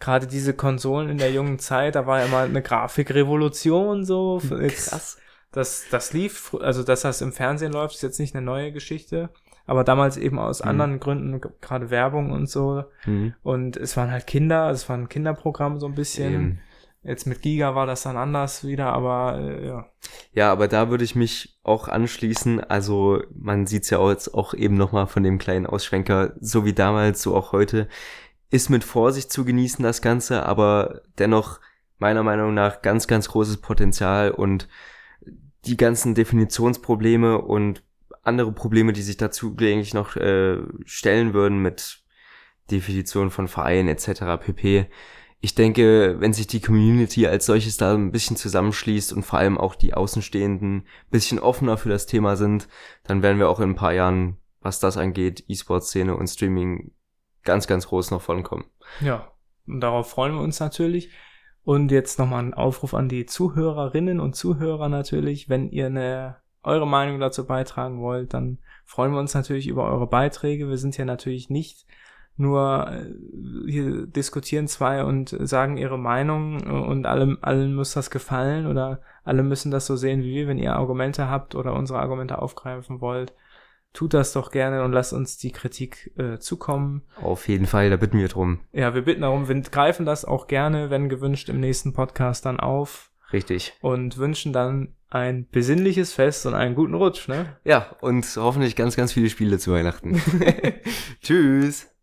gerade diese Konsolen in der jungen Zeit, da war ja immer eine Grafikrevolution so. Jetzt, Krass. Das, das lief, also dass das im Fernsehen läuft, ist jetzt nicht eine neue Geschichte, aber damals eben aus Mhm. anderen Gründen, gerade Werbung und so. Mhm. Und es waren halt Kinder, es war ein Kinderprogramm so ein bisschen. Eben. Jetzt mit Giga war das dann anders wieder, aber äh, ja. Ja, aber da würde ich mich auch anschließen. Also man sieht's ja auch jetzt auch eben nochmal von dem kleinen Ausschwenker, so wie damals, so auch heute, ist mit Vorsicht zu genießen das Ganze, aber dennoch meiner Meinung nach ganz, ganz großes Potenzial und die ganzen Definitionsprobleme und andere Probleme, die sich dazu eigentlich noch äh, stellen würden mit Definition von Vereinen etc. pp. Ich denke, wenn sich die Community als solches da ein bisschen zusammenschließt und vor allem auch die Außenstehenden ein bisschen offener für das Thema sind, dann werden wir auch in ein paar Jahren, was das angeht, E-Sport-Szene und Streaming ganz, ganz groß noch vorankommen. Ja, und darauf freuen wir uns natürlich. Und jetzt nochmal ein Aufruf an die Zuhörerinnen und Zuhörer natürlich. Wenn ihr eine, eure Meinung dazu beitragen wollt, dann freuen wir uns natürlich über eure Beiträge. Wir sind hier natürlich nicht nur äh, hier diskutieren zwei und sagen ihre Meinung und allem, allen muss das gefallen oder alle müssen das so sehen wie wir. Wenn ihr Argumente habt oder unsere Argumente aufgreifen wollt, tut das doch gerne und lasst uns die Kritik äh, zukommen. Auf jeden Fall, da bitten wir drum. Ja, wir bitten darum, wir greifen das auch gerne, wenn gewünscht, im nächsten Podcast dann auf Richtig. und wünschen dann ein besinnliches Fest und einen guten Rutsch, ne? Ja, und hoffentlich ganz, ganz viele Spiele zu Weihnachten. [laughs] [laughs] Tschüss.